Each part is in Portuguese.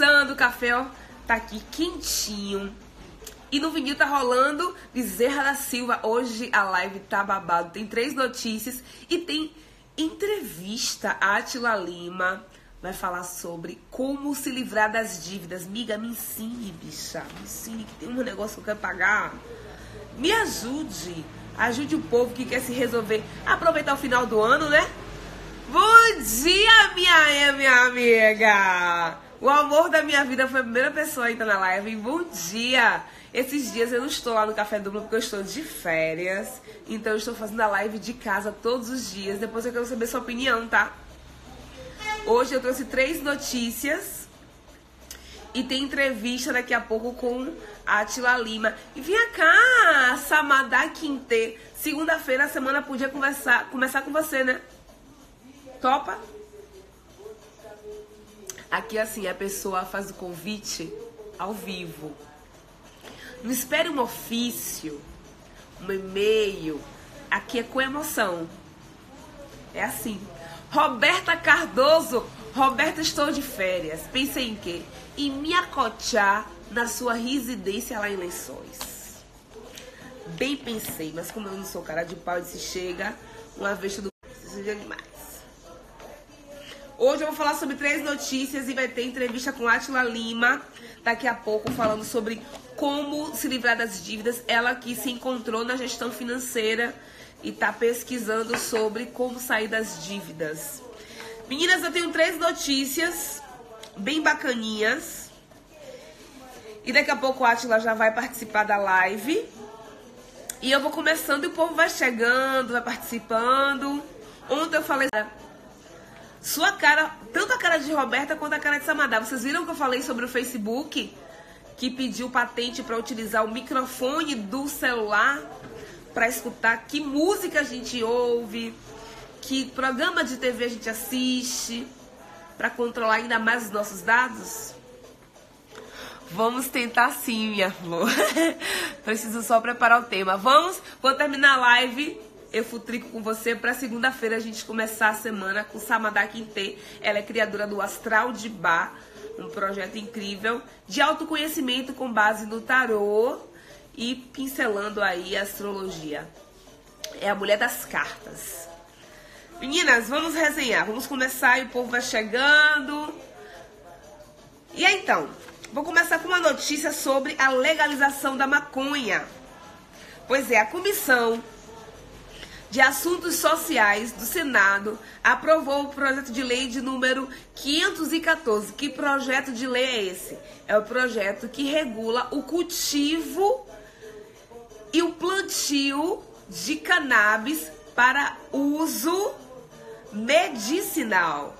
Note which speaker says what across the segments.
Speaker 1: começando, o café ó, tá aqui quentinho. E no vinil tá rolando Bezerra da Silva. Hoje a live tá babado. Tem três notícias e tem entrevista. A Atila Lima vai falar sobre como se livrar das dívidas. Miga, me ensine, bicha. Me ensine que tem um negócio que eu quero pagar. Me ajude. Ajude o povo que quer se resolver. Aproveitar o final do ano, né? Bom dia, minha, minha amiga! O amor da minha vida foi a primeira pessoa a entrar na live. Bom dia! Esses dias eu não estou lá no Café Duplo porque eu estou de férias. Então eu estou fazendo a live de casa todos os dias. Depois eu quero saber sua opinião, tá? Hoje eu trouxe três notícias. E tem entrevista daqui a pouco com Atila Lima. E vem cá, Samadá Quinte. Segunda-feira a semana podia conversar, começar com você, né? Topa? Aqui assim, a pessoa faz o convite ao vivo. Não espere um ofício, um e-mail. Aqui é com emoção. É assim. Roberta Cardoso. Roberta, estou de férias. Pensei em quê? Em me acochar na sua residência lá em Lençóis. Bem pensei, mas como eu não sou cara de pau, disse chega, uma vez tudo de animais. Hoje eu vou falar sobre três notícias e vai ter entrevista com Atila Lima daqui a pouco falando sobre como se livrar das dívidas. Ela que se encontrou na gestão financeira e está pesquisando sobre como sair das dívidas. Meninas, eu tenho três notícias bem bacaninhas. E daqui a pouco a Atila já vai participar da live. E eu vou começando e o povo vai chegando, vai participando. Ontem eu falei sua cara, tanto a cara de Roberta quanto a cara de Samadá. Vocês viram que eu falei sobre o Facebook? Que pediu patente para utilizar o microfone do celular para escutar que música a gente ouve, que programa de TV a gente assiste, para controlar ainda mais os nossos dados? Vamos tentar sim, minha flor. Preciso só preparar o tema. Vamos, vou terminar a live eu futrico com você para segunda-feira a gente começar a semana com Samada Quinte. Ela é criadora do Astral de Bar, um projeto incrível de autoconhecimento com base no tarô e pincelando aí a astrologia. É a mulher das cartas. Meninas, vamos resenhar. Vamos começar e o povo vai chegando. E aí, então, vou começar com uma notícia sobre a legalização da maconha. Pois é, a comissão de Assuntos Sociais do Senado aprovou o projeto de lei de número 514. Que projeto de lei é esse? É o projeto que regula o cultivo e o plantio de cannabis para uso medicinal.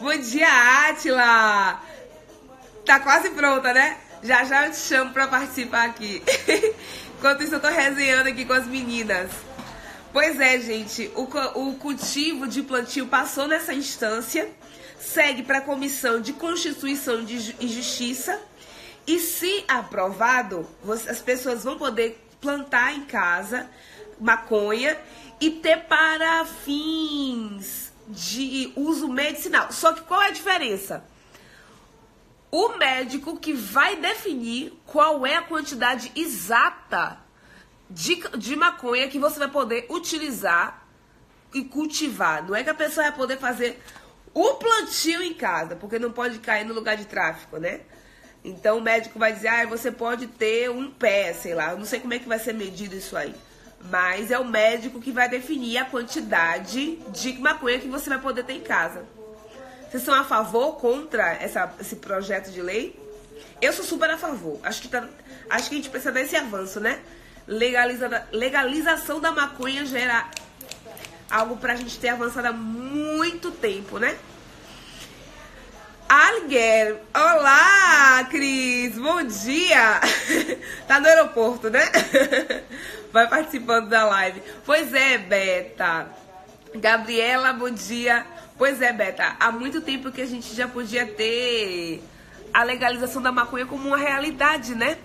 Speaker 1: Bom dia, Atila! Tá quase pronta, né? Já já eu te chamo para participar aqui. Enquanto isso, eu tô resenhando aqui com as meninas. Pois é, gente, o, o cultivo de plantio passou nessa instância, segue para a Comissão de Constituição e Justiça, e se aprovado, as pessoas vão poder plantar em casa maconha e ter para fins de uso medicinal. Só que qual é a diferença? O médico que vai definir qual é a quantidade exata de, de maconha que você vai poder utilizar e cultivar. Não é que a pessoa vai poder fazer o plantio em casa, porque não pode cair no lugar de tráfico, né? Então o médico vai dizer, ah, você pode ter um pé, sei lá, eu não sei como é que vai ser medido isso aí. Mas é o médico que vai definir a quantidade de maconha que você vai poder ter em casa. Vocês são a favor ou contra essa, esse projeto de lei? Eu sou super a favor. Acho que, tá, acho que a gente precisa desse avanço, né? Legaliza, legalização da maconha gera algo pra gente ter avançado há muito tempo, né? Alguer, olá, Cris, bom dia. tá no aeroporto, né? Vai participando da live. Pois é, Beta. Gabriela, bom dia. Pois é, Beta, há muito tempo que a gente já podia ter a legalização da maconha como uma realidade, né?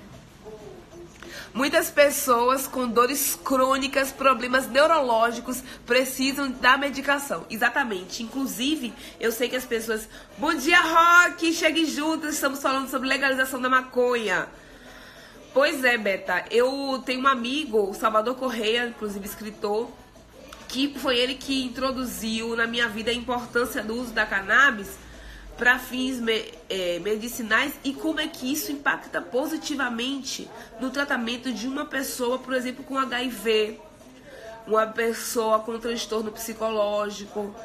Speaker 1: Muitas pessoas com dores crônicas, problemas neurológicos precisam da medicação. Exatamente. Inclusive, eu sei que as pessoas. Bom dia, Rock! Chegue juntos, estamos falando sobre legalização da maconha. Pois é, Beta. Eu tenho um amigo, o Salvador Correia, inclusive escritor, que foi ele que introduziu na minha vida a importância do uso da cannabis para fins me, é, medicinais e como é que isso impacta positivamente no tratamento de uma pessoa, por exemplo, com HIV, uma pessoa com transtorno psicológico.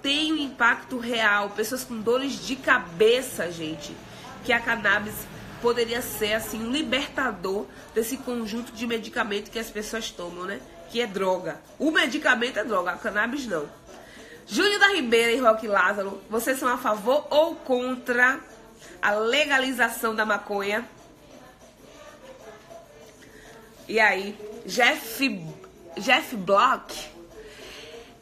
Speaker 1: Tem um impacto real, pessoas com dores de cabeça, gente, que a cannabis poderia ser assim um libertador desse conjunto de medicamento que as pessoas tomam, né? Que é droga. O medicamento é droga, a cannabis não. Júnior da Ribeira e Roque Lázaro, vocês são a favor ou contra a legalização da maconha? E aí, Jeff, Jeff Block,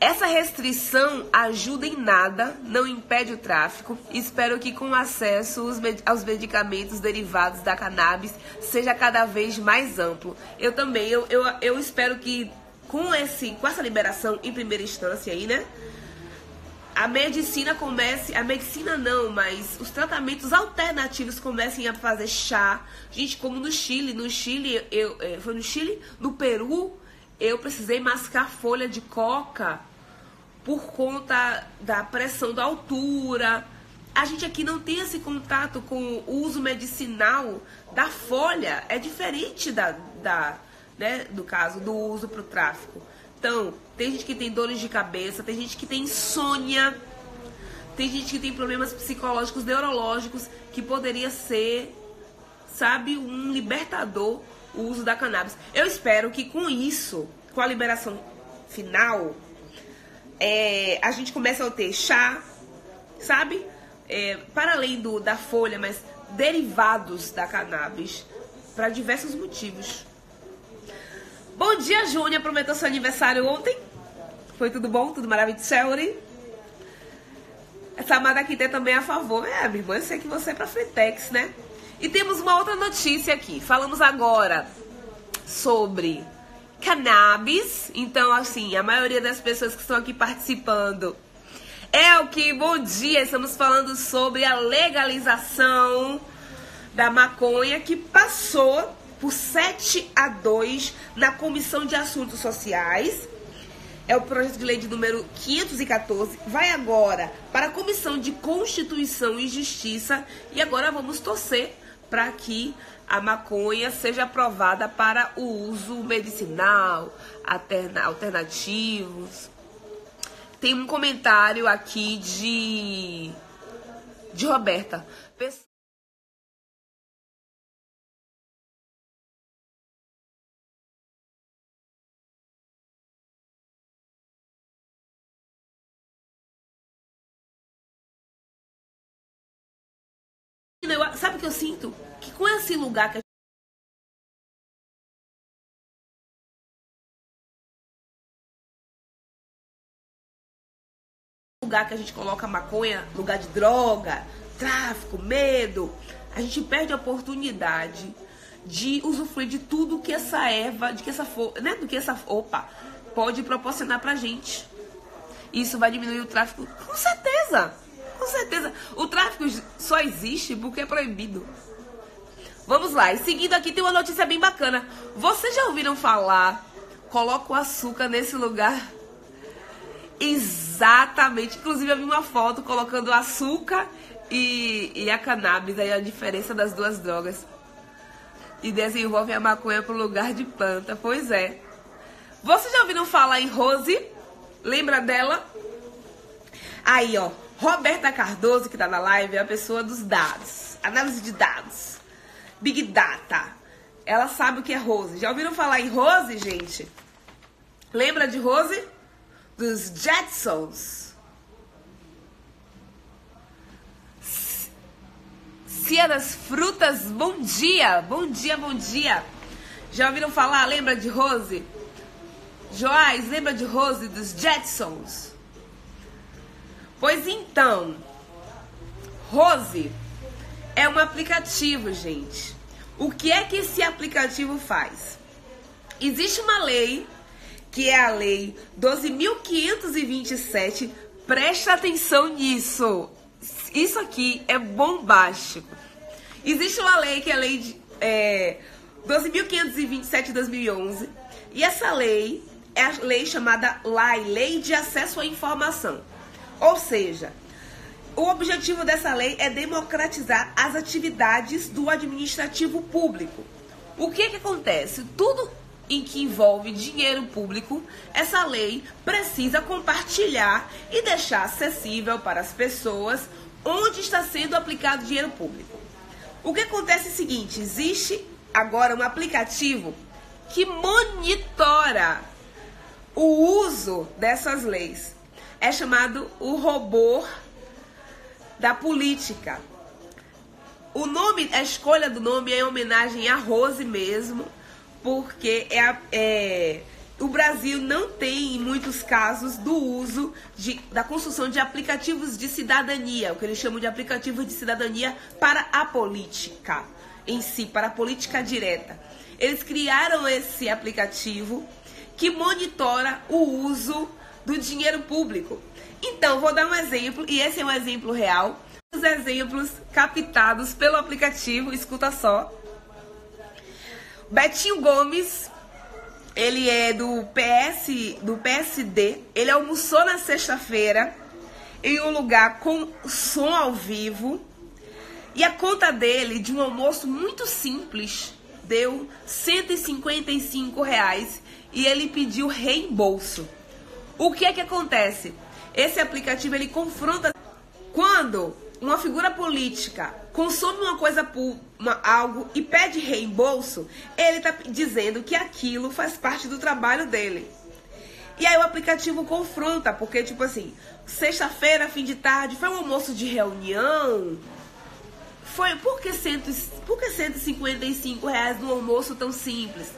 Speaker 1: essa restrição ajuda em nada, não impede o tráfico. Espero que com acesso aos medicamentos derivados da cannabis seja cada vez mais amplo. Eu também, eu, eu, eu espero que com, esse, com essa liberação em primeira instância aí, né? A medicina comece, a medicina não, mas os tratamentos alternativos comecem a fazer chá. Gente, como no Chile, no Chile, eu, é, foi no Chile, no Peru, eu precisei mascar folha de coca por conta da pressão da altura. A gente aqui não tem esse contato com o uso medicinal da folha, é diferente da, da né, do caso do uso para o tráfico. Então, tem gente que tem dores de cabeça, tem gente que tem insônia, tem gente que tem problemas psicológicos, neurológicos, que poderia ser, sabe, um libertador o uso da cannabis. Eu espero que com isso, com a liberação final, é, a gente comece a ter chá, sabe? É, para além do, da folha, mas derivados da cannabis, para diversos motivos. Bom dia, Júnior. Prometeu seu aniversário ontem. Foi tudo bom? Tudo maravilhoso? Essa amada aqui tem também a favor. É, minha irmã, eu sei que você é pra Fretex, né? E temos uma outra notícia aqui. Falamos agora sobre cannabis. Então, assim, a maioria das pessoas que estão aqui participando é o que, bom dia, estamos falando sobre a legalização da maconha que passou por 7 a 2 na Comissão de Assuntos Sociais. É o projeto de lei de número 514. Vai agora para a Comissão de Constituição e Justiça. E agora vamos torcer para que a maconha seja aprovada para o uso medicinal, alternativos. Tem um comentário aqui de, de Roberta. Sabe o que eu sinto? Que com esse lugar que a lugar que a gente coloca maconha, lugar de droga, tráfico, medo, a gente perde a oportunidade de usufruir de tudo que essa erva, de que essa, né, do que essa, opa, pode proporcionar pra gente. Isso vai diminuir o tráfico, com certeza. Com certeza. O tráfico só existe porque é proibido. Vamos lá. E seguindo aqui tem uma notícia bem bacana. Vocês já ouviram falar? Coloca o açúcar nesse lugar. Exatamente. Inclusive eu vi uma foto colocando açúcar e, e a cannabis. Aí a diferença das duas drogas. E desenvolve a maconha pro lugar de planta. Pois é. Vocês já ouviram falar em Rose? Lembra dela? Aí, ó. Roberta Cardoso, que está na live, é a pessoa dos dados. Análise de dados. Big Data. Ela sabe o que é Rose. Já ouviram falar em Rose, gente? Lembra de Rose? Dos Jetsons. Cia das Frutas, bom dia. Bom dia, bom dia. Já ouviram falar? Lembra de Rose? Joás, lembra de Rose dos Jetsons? Pois então, Rose é um aplicativo, gente. O que é que esse aplicativo faz? Existe uma lei, que é a lei 12.527. Presta atenção nisso. Isso aqui é bombástico. Existe uma lei que é a lei de, é, 12.527 de 2011. E essa lei é a lei chamada LAI, Lei de Acesso à Informação. Ou seja, o objetivo dessa lei é democratizar as atividades do administrativo público. O que, que acontece? Tudo em que envolve dinheiro público, essa lei precisa compartilhar e deixar acessível para as pessoas onde está sendo aplicado dinheiro público. O que acontece é o seguinte: existe agora um aplicativo que monitora o uso dessas leis. É chamado o robô da política. O nome, a escolha do nome é em homenagem a Rose mesmo, porque é, é o Brasil não tem, em muitos casos, do uso de, da construção de aplicativos de cidadania, o que eles chamam de aplicativos de cidadania para a política em si, para a política direta. Eles criaram esse aplicativo que monitora o uso do dinheiro público. Então, vou dar um exemplo, e esse é um exemplo real. Os exemplos captados pelo aplicativo, escuta só. Betinho Gomes, ele é do PS, do PSD. Ele almoçou na sexta-feira em um lugar com som ao vivo. E a conta dele de um almoço muito simples deu 155 reais e ele pediu reembolso. O que é que acontece? Esse aplicativo ele confronta quando uma figura política consome uma coisa uma, algo e pede reembolso, ele está dizendo que aquilo faz parte do trabalho dele. E aí o aplicativo confronta, porque tipo assim, sexta-feira, fim de tarde, foi um almoço de reunião. Foi por que, cento, por que 155 reais no almoço tão simples?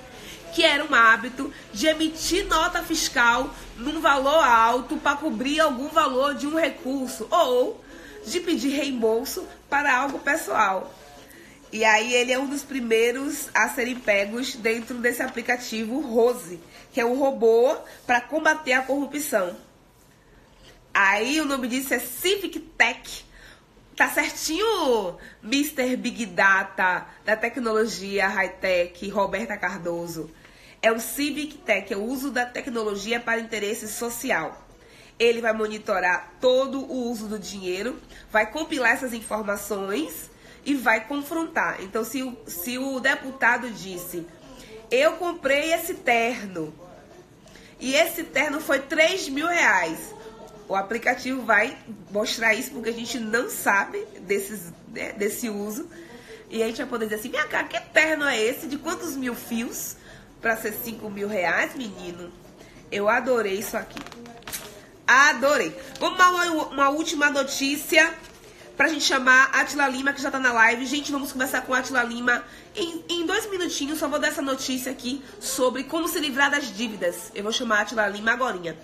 Speaker 1: Que era um hábito de emitir nota fiscal num valor alto para cobrir algum valor de um recurso ou de pedir reembolso para algo pessoal. E aí ele é um dos primeiros a serem pegos dentro desse aplicativo Rose, que é um robô para combater a corrupção. Aí o nome disso é Civic Tech. Tá certinho, Mr. Big Data da tecnologia high-tech, Roberta Cardoso é o Civic Tech, é o uso da tecnologia para interesse social. Ele vai monitorar todo o uso do dinheiro, vai compilar essas informações e vai confrontar. Então, se o, se o deputado disse, eu comprei esse terno e esse terno foi 3 mil reais, o aplicativo vai mostrar isso porque a gente não sabe desses, né, desse uso. E a gente vai poder dizer assim, minha cara, que terno é esse? De quantos mil fios? Para ser 5 mil reais, menino. Eu adorei isso aqui. Adorei. Vamos dar uma, uma última notícia pra gente chamar a Atila Lima, que já tá na live. Gente, vamos começar com a Atila Lima. Em, em dois minutinhos, só vou dar essa notícia aqui sobre como se livrar das dívidas. Eu vou chamar a Atila Lima agora.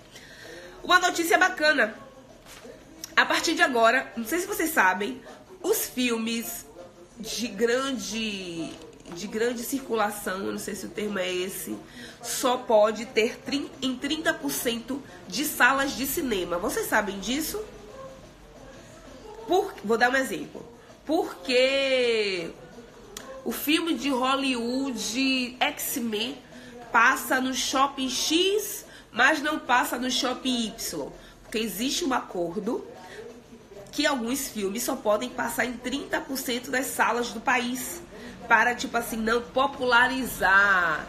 Speaker 1: Uma notícia bacana. A partir de agora, não sei se vocês sabem, os filmes de grande de grande circulação, eu não sei se o termo é esse, só pode ter em 30% de salas de cinema. Vocês sabem disso? Por, vou dar um exemplo. Porque o filme de Hollywood X-Men passa no shopping X, mas não passa no shopping Y. Porque existe um acordo que alguns filmes só podem passar em 30% das salas do país para, tipo assim, não popularizar,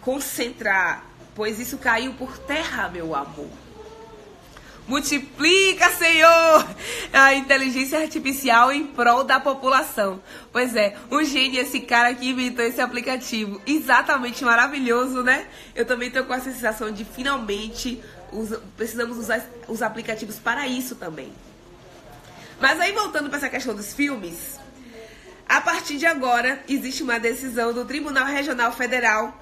Speaker 1: concentrar, pois isso caiu por terra, meu amor. Multiplica, Senhor, a inteligência artificial em prol da população. Pois é, um gênio esse cara que inventou esse aplicativo. Exatamente maravilhoso, né? Eu também tô com a sensação de finalmente precisamos usar os aplicativos para isso também. Mas aí voltando para essa questão dos filmes, a partir de agora, existe uma decisão do Tribunal Regional Federal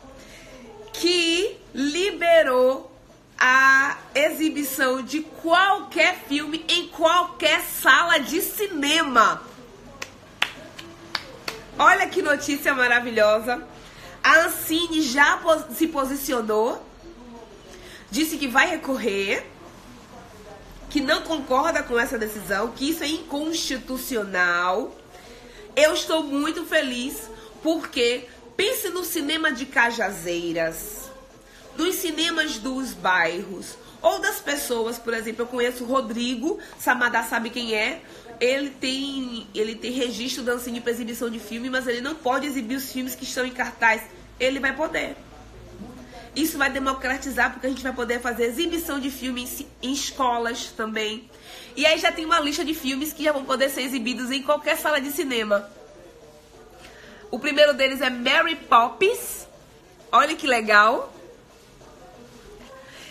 Speaker 1: que liberou a exibição de qualquer filme em qualquer sala de cinema. Olha que notícia maravilhosa. A Ancine já se posicionou, disse que vai recorrer, que não concorda com essa decisão, que isso é inconstitucional. Eu estou muito feliz porque pense no cinema de Cajazeiras, nos cinemas dos bairros ou das pessoas, por exemplo, eu conheço o Rodrigo, Samadá sabe quem é, ele tem, ele tem registro da Ancine para exibição de filme, mas ele não pode exibir os filmes que estão em cartaz. Ele vai poder. Isso vai democratizar, porque a gente vai poder fazer exibição de filmes em escolas também. E aí já tem uma lista de filmes que já vão poder ser exibidos em qualquer sala de cinema. O primeiro deles é Mary Poppins. Olha que legal.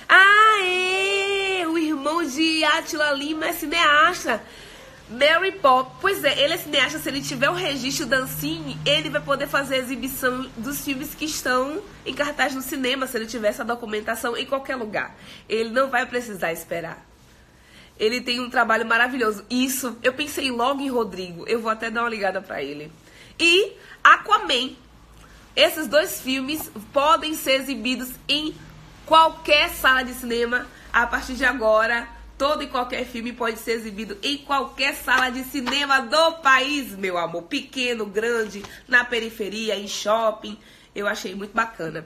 Speaker 1: Ah, é! O irmão de Atila Lima é cineasta. Mary Poppins, pois é, ele é cineasta, se ele tiver o registro da Ancine, ele vai poder fazer a exibição dos filmes que estão em cartaz no cinema, se ele tiver essa documentação em qualquer lugar. Ele não vai precisar esperar. Ele tem um trabalho maravilhoso. Isso, eu pensei logo em Rodrigo, eu vou até dar uma ligada para ele. E Aquaman. Esses dois filmes podem ser exibidos em qualquer sala de cinema a partir de agora Todo e qualquer filme pode ser exibido em qualquer sala de cinema do país, meu amor. Pequeno, grande, na periferia, em shopping. Eu achei muito bacana.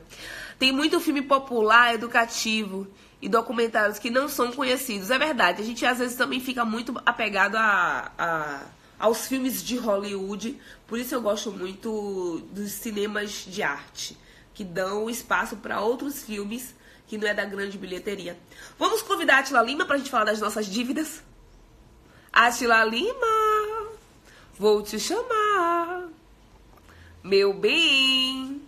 Speaker 1: Tem muito filme popular, educativo e documentários que não são conhecidos. É verdade, a gente às vezes também fica muito apegado a, a aos filmes de Hollywood. Por isso eu gosto muito dos cinemas de arte, que dão espaço para outros filmes que não é da grande bilheteria. Vamos convidar a Atila Lima para a gente falar das nossas dívidas? Atila Lima, vou te chamar, meu bem.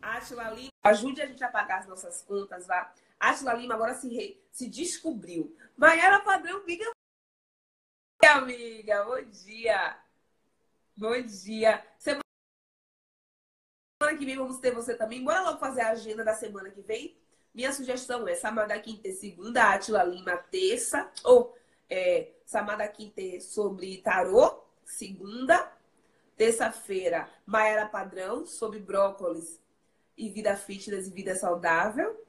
Speaker 1: Atila Lima, ajude a gente a pagar as nossas contas lá. Atila Lima agora se, re... se descobriu. Maiara Padrão, amiga. Amiga, bom dia. Bom dia. Semana que vem vamos ter você também. Bora logo fazer a agenda da semana que vem. Minha sugestão é Samada Quinte segunda, Atila Lima terça, ou é, Samada Quinte sobre tarô, segunda, terça-feira, Maera Padrão sobre brócolis e vida fitness e vida saudável,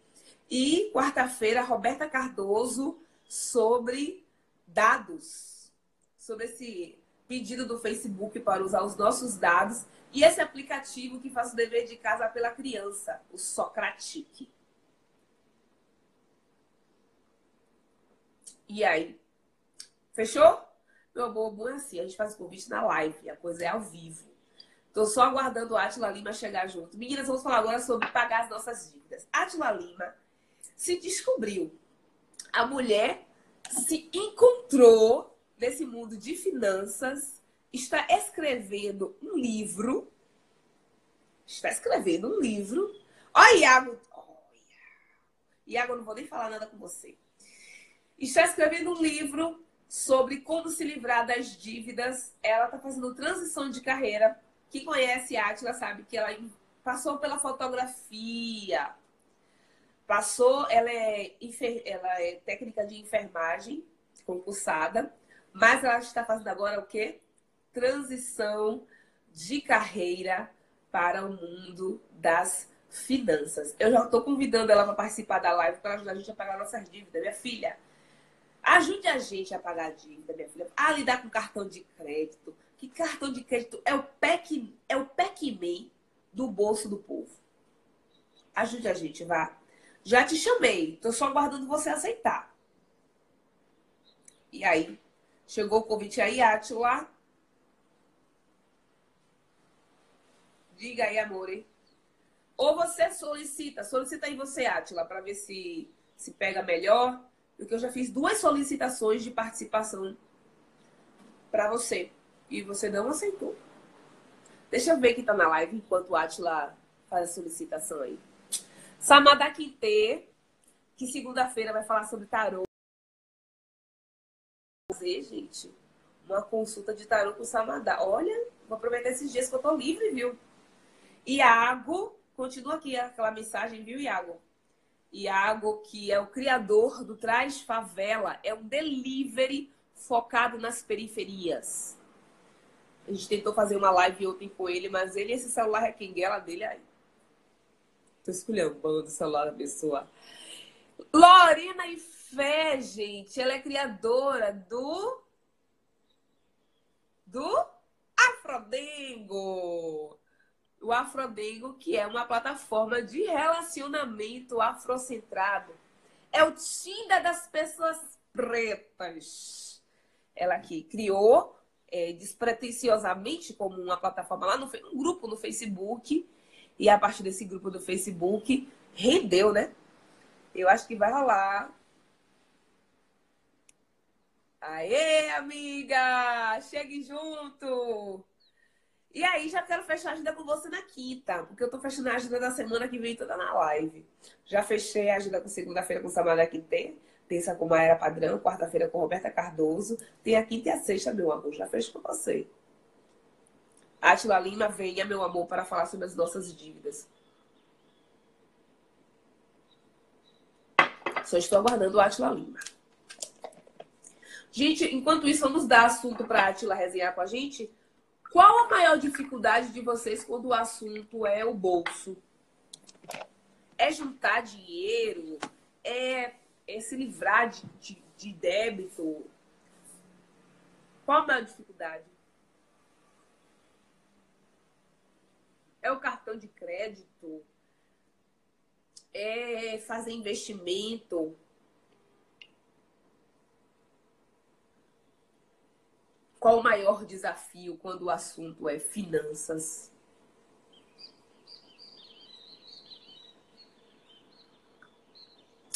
Speaker 1: e quarta-feira, Roberta Cardoso sobre dados, sobre esse pedido do Facebook para usar os nossos dados e esse aplicativo que faz o dever de casa pela criança, o Socratique. E aí? Fechou? Meu bobo é assim, a gente faz o convite na live, a coisa é ao vivo. Tô só aguardando o Atila Lima chegar junto. Meninas, vamos falar agora sobre pagar as nossas dívidas. Atila Lima se descobriu. A mulher se encontrou nesse mundo de finanças, está escrevendo um livro. Está escrevendo um livro. Olha, Iago. Olha. Iago, eu não vou nem falar nada com você está escrevendo um livro sobre como se livrar das dívidas. Ela está fazendo transição de carreira. Quem conhece a Atila sabe que ela passou pela fotografia, passou, ela é, ela é técnica de enfermagem, concursada, mas ela está fazendo agora o quê? Transição de carreira para o mundo das finanças. Eu já estou convidando ela para participar da live para ajudar a gente a pagar nossas dívidas. Minha filha, Ajude a gente a pagar a dívida, minha filha. A lidar com cartão de crédito. Que cartão de crédito é o PEC, é o PEC-MEI do bolso do povo. Ajude a gente, vá. Já te chamei. Tô só aguardando você aceitar. E aí? Chegou o convite aí, Atila? Diga aí, amore. Ou você solicita, solicita aí você, Atila, para ver se se pega melhor porque eu já fiz duas solicitações de participação para você e você não aceitou. Deixa eu ver quem tá na live enquanto o Atila faz a solicitação aí. Samada Quinte, que segunda-feira vai falar sobre tarô. Fazer, gente, uma consulta de tarô com Samada. Olha, vou aproveitar esses dias que eu tô livre, viu? Iago, continua aqui aquela mensagem, viu, Iago? Iago, que é o criador do Traz Favela, é um delivery focado nas periferias. A gente tentou fazer uma live ontem com ele, mas ele, esse celular é quem guela dele aí. Tô esculhambando o celular da pessoa. Lorena e Fé, gente. Ela é criadora do. Do Afrodengo. O Afrodengo, que é uma plataforma de relacionamento afrocentrado. É o Tinder das pessoas pretas. Ela que criou é, despretensiosamente como uma plataforma lá no um grupo no Facebook. E a partir desse grupo do Facebook rendeu, né? Eu acho que vai rolar. Aê, amiga! Chegue junto! E aí, já quero fechar a agenda com você na quinta, porque eu tô fechando a agenda da semana que vem toda na live. Já fechei a agenda com segunda-feira com Samara Quintê, terça com Maera Padrão, quarta-feira com Roberta Cardoso, tem a quinta e a sexta, meu amor, já fecho com você. Atila Lima, venha, meu amor, para falar sobre as nossas dívidas. Só estou aguardando o Atila Lima. Gente, enquanto isso, vamos dar assunto para a Atila resenhar com a gente. Qual a maior dificuldade de vocês quando o assunto é o bolso? É juntar dinheiro? É, é se livrar de, de, de débito? Qual a maior dificuldade? É o cartão de crédito? É fazer investimento? Qual o maior desafio quando o assunto é finanças?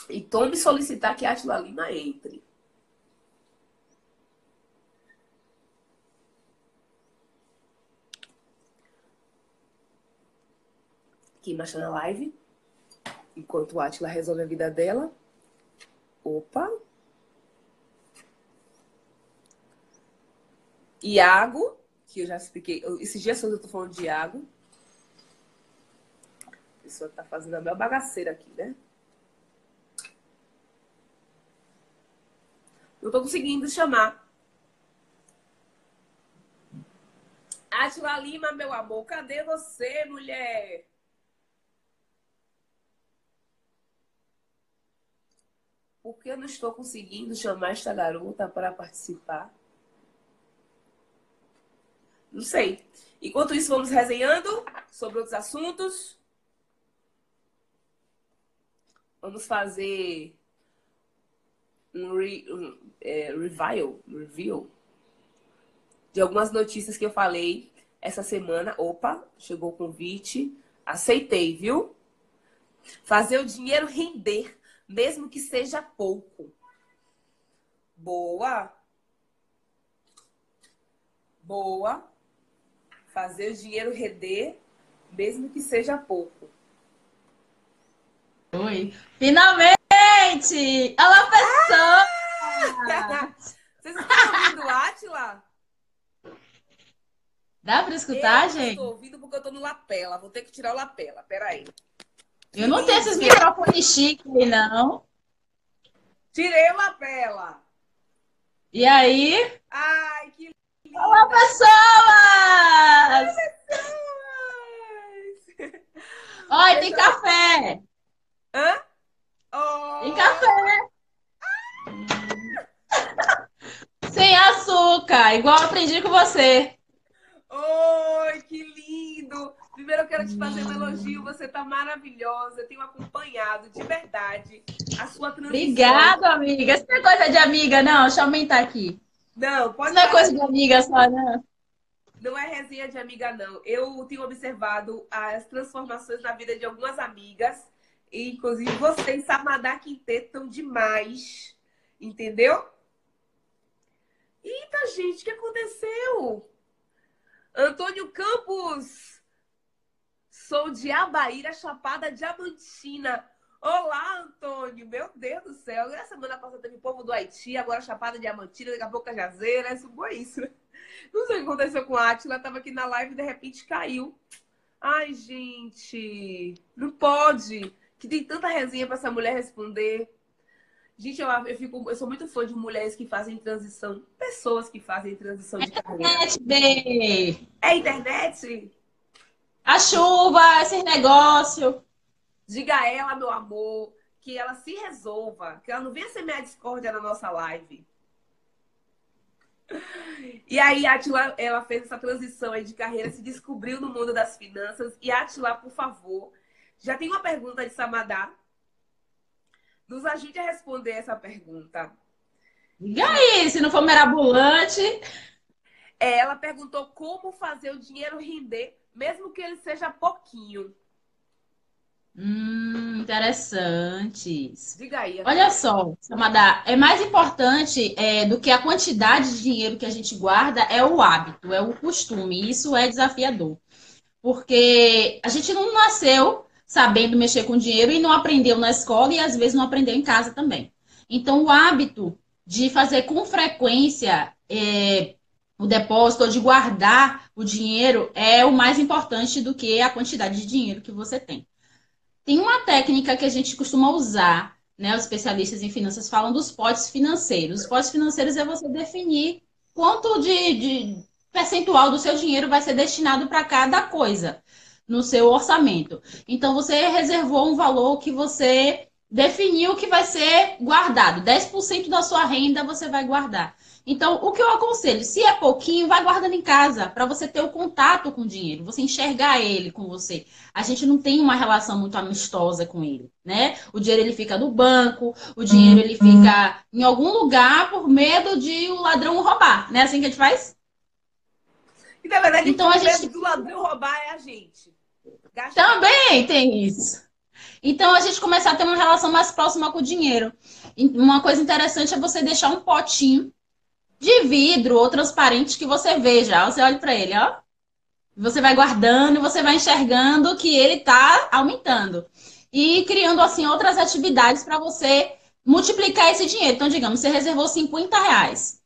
Speaker 1: E tome solicitar que a Atila Lima entre. Aqui embaixo na live. Enquanto a Atila resolve a vida dela. Opa! Iago, que eu já expliquei. Esses dias eu tô falando de Iago. A pessoa tá fazendo a minha bagaceira aqui, né? Não tô conseguindo chamar. Atila Lima, meu amor, cadê você, mulher? Por que eu não estou conseguindo chamar esta garota para participar? Não sei. Enquanto isso, vamos resenhando sobre outros assuntos. Vamos fazer um, re, um é, review de algumas notícias que eu falei essa semana. Opa, chegou o convite. Aceitei, viu? Fazer o dinheiro render, mesmo que seja pouco. Boa. Boa fazer o dinheiro render, mesmo que seja pouco.
Speaker 2: Oi. Finalmente! Olá, pessoa!
Speaker 1: Ah! Vocês estão ouvindo Atila?
Speaker 2: Dá pra escutar,
Speaker 1: eu
Speaker 2: gente?
Speaker 1: Estou ouvindo porque eu tô no lapela. Vou ter que tirar o lapela. Peraí.
Speaker 2: Eu não tenho esses microfones chiques não.
Speaker 1: Tirei o lapela.
Speaker 2: E aí?
Speaker 1: Ai, que
Speaker 2: Olá, pessoas!
Speaker 1: Olá,
Speaker 2: pessoas! Oi, tem café!
Speaker 1: Hã? Oh.
Speaker 2: Tem café! Sem açúcar, igual eu aprendi com você.
Speaker 1: Oi, que lindo! Primeiro eu quero te fazer um elogio, você tá maravilhosa, eu tenho acompanhado de verdade a sua transição.
Speaker 2: Obrigada, amiga. Isso não é coisa de amiga, não. Deixa eu aumentar aqui.
Speaker 1: Não, pode
Speaker 2: Isso não é coisa de amiga só, não.
Speaker 1: Não é resenha de amiga, não. Eu tenho observado as transformações na vida de algumas amigas. E, inclusive, vocês, Samadá Quinteto, estão demais. Entendeu? Eita, gente, o que aconteceu? Antônio Campos. Sou de Abaíra, Chapada Diamantina. Olá, Antônio! Meu Deus do céu! Na semana passada teve povo do Haiti, agora Chapada Diamantina, daqui a pouco Cajazeira. É isso isso, né? Não sei o que aconteceu com a Atila, tava aqui na live e de repente caiu. Ai, gente! Não pode! Que tem tanta resenha para essa mulher responder. Gente, eu, eu, fico, eu sou muito fã de mulheres que fazem transição, pessoas que fazem transição de carreira.
Speaker 2: Internet, bê.
Speaker 1: É internet?
Speaker 2: A chuva, esse negócio.
Speaker 1: Diga a ela, meu amor, que ela se resolva, que ela não venha semear discórdia na nossa live. E aí, Atila, ela fez essa transição aí de carreira, se descobriu no mundo das finanças. E Atila, por favor, já tem uma pergunta de Samadá. Nos ajude a responder essa pergunta.
Speaker 2: E aí, se não for merabolante.
Speaker 1: É, ela perguntou como fazer o dinheiro render, mesmo que ele seja pouquinho.
Speaker 2: Hum, interessantes.
Speaker 1: Diga aí.
Speaker 2: Olha só, Samada, é mais importante é, do que a quantidade de dinheiro que a gente guarda é o hábito, é o costume. Isso é desafiador. Porque a gente não nasceu sabendo mexer com dinheiro e não aprendeu na escola e às vezes não aprendeu em casa também. Então, o hábito de fazer com frequência é, o depósito ou de guardar o dinheiro é o mais importante do que a quantidade de dinheiro que você tem. Tem uma técnica que a gente costuma usar, né? Os especialistas em finanças falam dos potes financeiros. Os potes financeiros é você definir quanto de, de percentual do seu dinheiro vai ser destinado para cada coisa no seu orçamento. Então, você reservou um valor que você definiu que vai ser guardado. 10% da sua renda você vai guardar. Então, o que eu aconselho? Se é pouquinho, vai guardando em casa, para você ter o contato com o dinheiro, você enxergar ele com você. A gente não tem uma relação muito amistosa com ele, né? O dinheiro ele fica no banco, o dinheiro ele uhum. fica em algum lugar por medo de o ladrão roubar. Não é assim que a gente faz?
Speaker 1: E na verdade, então, a gente do ladrão roubar é a gente.
Speaker 2: Também tem isso. Então a gente começa a ter uma relação mais próxima com o dinheiro. Uma coisa interessante é você deixar um potinho de vidro ou transparente que você veja. Você olha para ele, ó. Você vai guardando, você vai enxergando que ele está aumentando. E criando, assim, outras atividades para você multiplicar esse dinheiro. Então, digamos, você reservou 50 reais.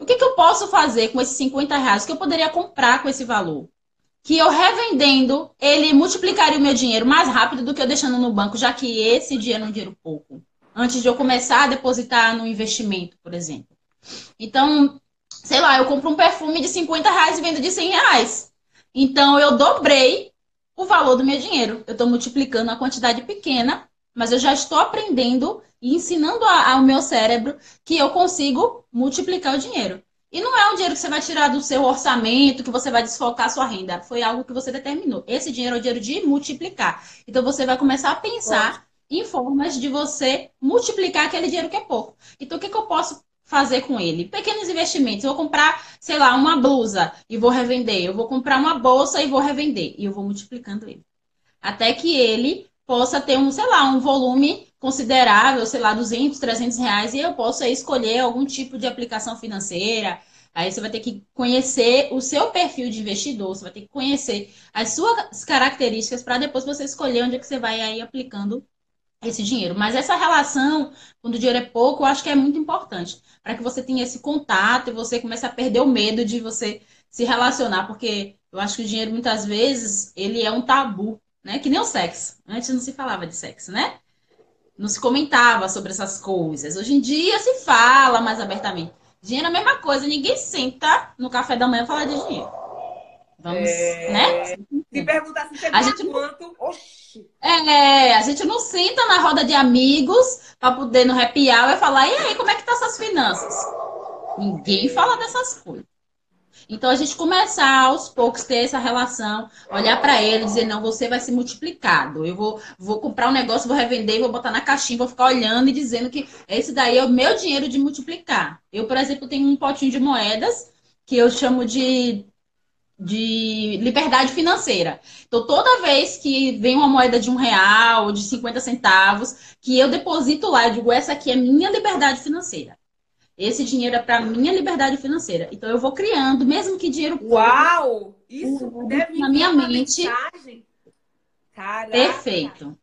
Speaker 2: O que, que eu posso fazer com esses 50 reais? O que eu poderia comprar com esse valor? Que eu revendendo, ele multiplicaria o meu dinheiro mais rápido do que eu deixando no banco, já que esse dinheiro é um dinheiro pouco. Antes de eu começar a depositar no investimento, por exemplo. Então, sei lá, eu compro um perfume de 50 reais e vendo de 100 reais. Então, eu dobrei o valor do meu dinheiro. Eu estou multiplicando a quantidade pequena, mas eu já estou aprendendo e ensinando ao meu cérebro que eu consigo multiplicar o dinheiro. E não é um dinheiro que você vai tirar do seu orçamento, que você vai desfocar a sua renda. Foi algo que você determinou. Esse dinheiro é o dinheiro de multiplicar. Então você vai começar a pensar em formas de você multiplicar aquele dinheiro que é pouco. Então o que, que eu posso fazer com ele? Pequenos investimentos. Eu vou comprar, sei lá, uma blusa e vou revender. Eu vou comprar uma bolsa e vou revender. E eu vou multiplicando ele. Até que ele possa ter um, sei lá, um volume considerável, sei lá, 200, 300 reais. E eu possa escolher algum tipo de aplicação financeira. Aí você vai ter que conhecer o seu perfil de investidor, você vai ter que conhecer as suas características para depois você escolher onde é que você vai aí aplicando esse dinheiro. Mas essa relação, quando o dinheiro é pouco, eu acho que é muito importante para que você tenha esse contato e você comece a perder o medo de você se relacionar, porque eu acho que o dinheiro muitas vezes ele é um tabu, né? Que nem o sexo. Antes não se falava de sexo, né? Não se comentava sobre essas coisas. Hoje em dia se fala mais abertamente. Dinheiro é a mesma coisa, ninguém senta no café da manhã falar de dinheiro. Vamos, é... né?
Speaker 1: Se perguntar se você a gente quanto, oxi.
Speaker 2: É, a gente não senta na roda de amigos para poder no happy hour e falar, e aí, como é que tá essas finanças? Ninguém fala dessas coisas. Então a gente começar aos poucos ter essa relação, olhar para ele, dizer não, você vai ser multiplicado. Eu vou, vou comprar um negócio, vou revender, vou botar na caixinha, vou ficar olhando e dizendo que esse daí é o meu dinheiro de multiplicar. Eu, por exemplo, tenho um potinho de moedas que eu chamo de de liberdade financeira. Então, toda vez que vem uma moeda de um real, de 50 centavos, que eu deposito lá, eu digo, essa aqui é minha liberdade financeira. Esse dinheiro é para minha liberdade financeira. Então, eu vou criando, mesmo que dinheiro...
Speaker 1: Uau! Isso deve
Speaker 2: na minha mente.
Speaker 1: Caraca.
Speaker 2: Perfeito.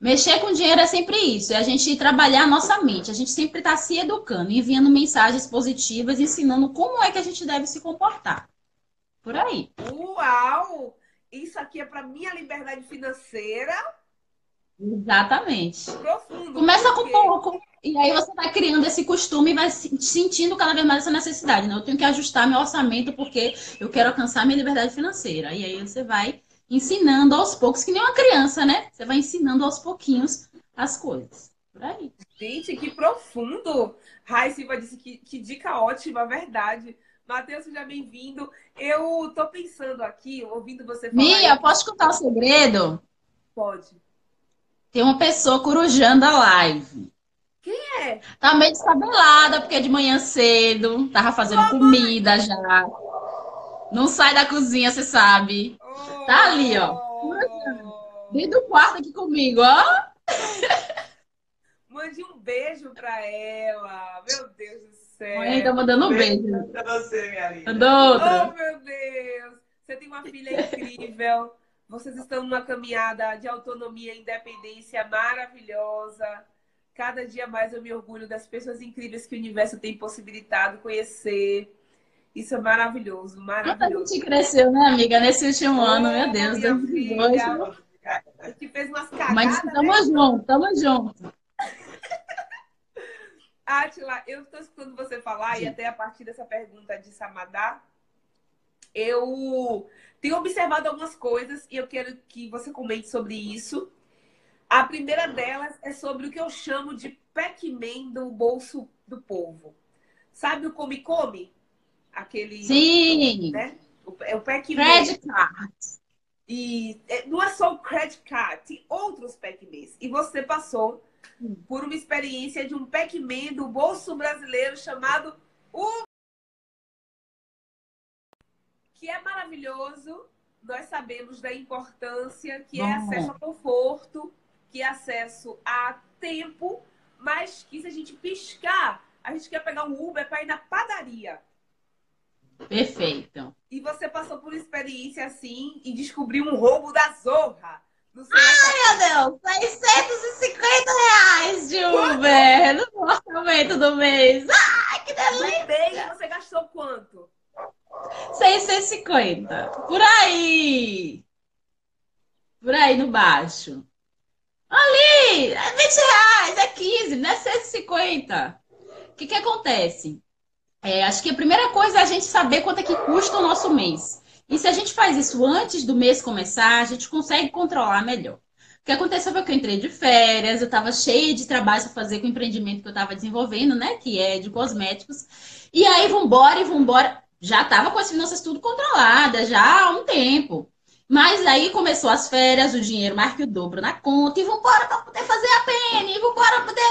Speaker 2: Mexer com dinheiro é sempre isso, é a gente trabalhar a nossa mente, a gente sempre está se educando, enviando mensagens positivas, ensinando como é que a gente deve se comportar. Por aí.
Speaker 1: Uau! Isso aqui é para minha liberdade financeira.
Speaker 2: Exatamente.
Speaker 1: Profundo.
Speaker 2: Começa com
Speaker 1: porque-
Speaker 2: pouco. E aí você vai criando esse costume e vai se- sentindo cada vez mais essa necessidade. Né? Eu tenho que ajustar meu orçamento porque eu quero alcançar minha liberdade financeira. E aí você vai ensinando aos poucos, que nem uma criança, né? Você vai ensinando aos pouquinhos as coisas. Por aí.
Speaker 1: Gente, que profundo! Rai Silva disse que, que dica ótima, verdade. Matheus, seja bem-vindo. Eu tô pensando aqui, ouvindo você falar.
Speaker 2: Mia, posso te contar um segredo?
Speaker 1: Pode.
Speaker 2: Tem uma pessoa corujando a live.
Speaker 1: Quem é?
Speaker 2: Tá meio descabelada, porque é de manhã cedo, tava fazendo comida já. Não sai da cozinha, você sabe. Tá ali, ó.
Speaker 1: Oh.
Speaker 2: Dentro do quarto aqui comigo, ó.
Speaker 1: Mande um beijo pra ela. Meu Deus do céu.
Speaker 2: Mãe tá mandando um beijo.
Speaker 3: Pra você, minha linda.
Speaker 2: Mandou outra.
Speaker 1: Oh, meu Deus! Você tem uma filha incrível. Vocês estão numa caminhada de autonomia e independência maravilhosa. Cada dia mais eu me orgulho das pessoas incríveis que o universo tem possibilitado conhecer. Isso é maravilhoso, maravilhoso.
Speaker 2: gente cresceu, né, amiga, nesse último ano, meu Deus.
Speaker 1: minha
Speaker 2: 2022.
Speaker 1: filha. A gente fez umas
Speaker 2: Mas
Speaker 1: cagadas, né?
Speaker 2: tamo junto, tamo junto.
Speaker 1: Atila, eu estou escutando você falar, e até a partir dessa pergunta de Samadá, eu tenho observado algumas coisas e eu quero que você comente sobre isso. A primeira delas é sobre o que eu chamo de Pac-Man do bolso do povo. Sabe o Come Come? Aquele.
Speaker 2: Sim,
Speaker 1: Né? O- É o Pac-Man.
Speaker 2: credit card.
Speaker 1: E é, não é só o credit card, tem outros Pac-Mans. E você passou por uma experiência de um Pac-Man do bolso brasileiro chamado o que é maravilhoso. Nós sabemos da importância que é acesso a conforto, que é acesso a tempo, mas que se a gente piscar, a gente quer pegar um Uber para ir na padaria.
Speaker 2: Perfeito.
Speaker 1: E você passou por uma experiência assim e descobriu um roubo da zorra. Seu
Speaker 2: Meu Deus, 650 reais de Uber no orçamento do mês. Ai, que delícia!
Speaker 1: No mês você gastou quanto?
Speaker 2: 650. Por aí. Por aí no baixo. Ali, é 20 reais, é 15, não é 650. O que que acontece? É, acho que a primeira coisa é a gente saber quanto é que custa o nosso mês. E se a gente faz isso antes do mês começar, a gente consegue controlar melhor. O que aconteceu foi que eu entrei de férias, eu estava cheia de trabalho para fazer com o empreendimento que eu estava desenvolvendo, né? Que é de cosméticos. E aí, vambora e vambora. Já estava com as finanças tudo controladas, já há um tempo. Mas aí começou as férias, o dinheiro que o dobro na conta, e vambora para poder fazer a PN, e vambora para poder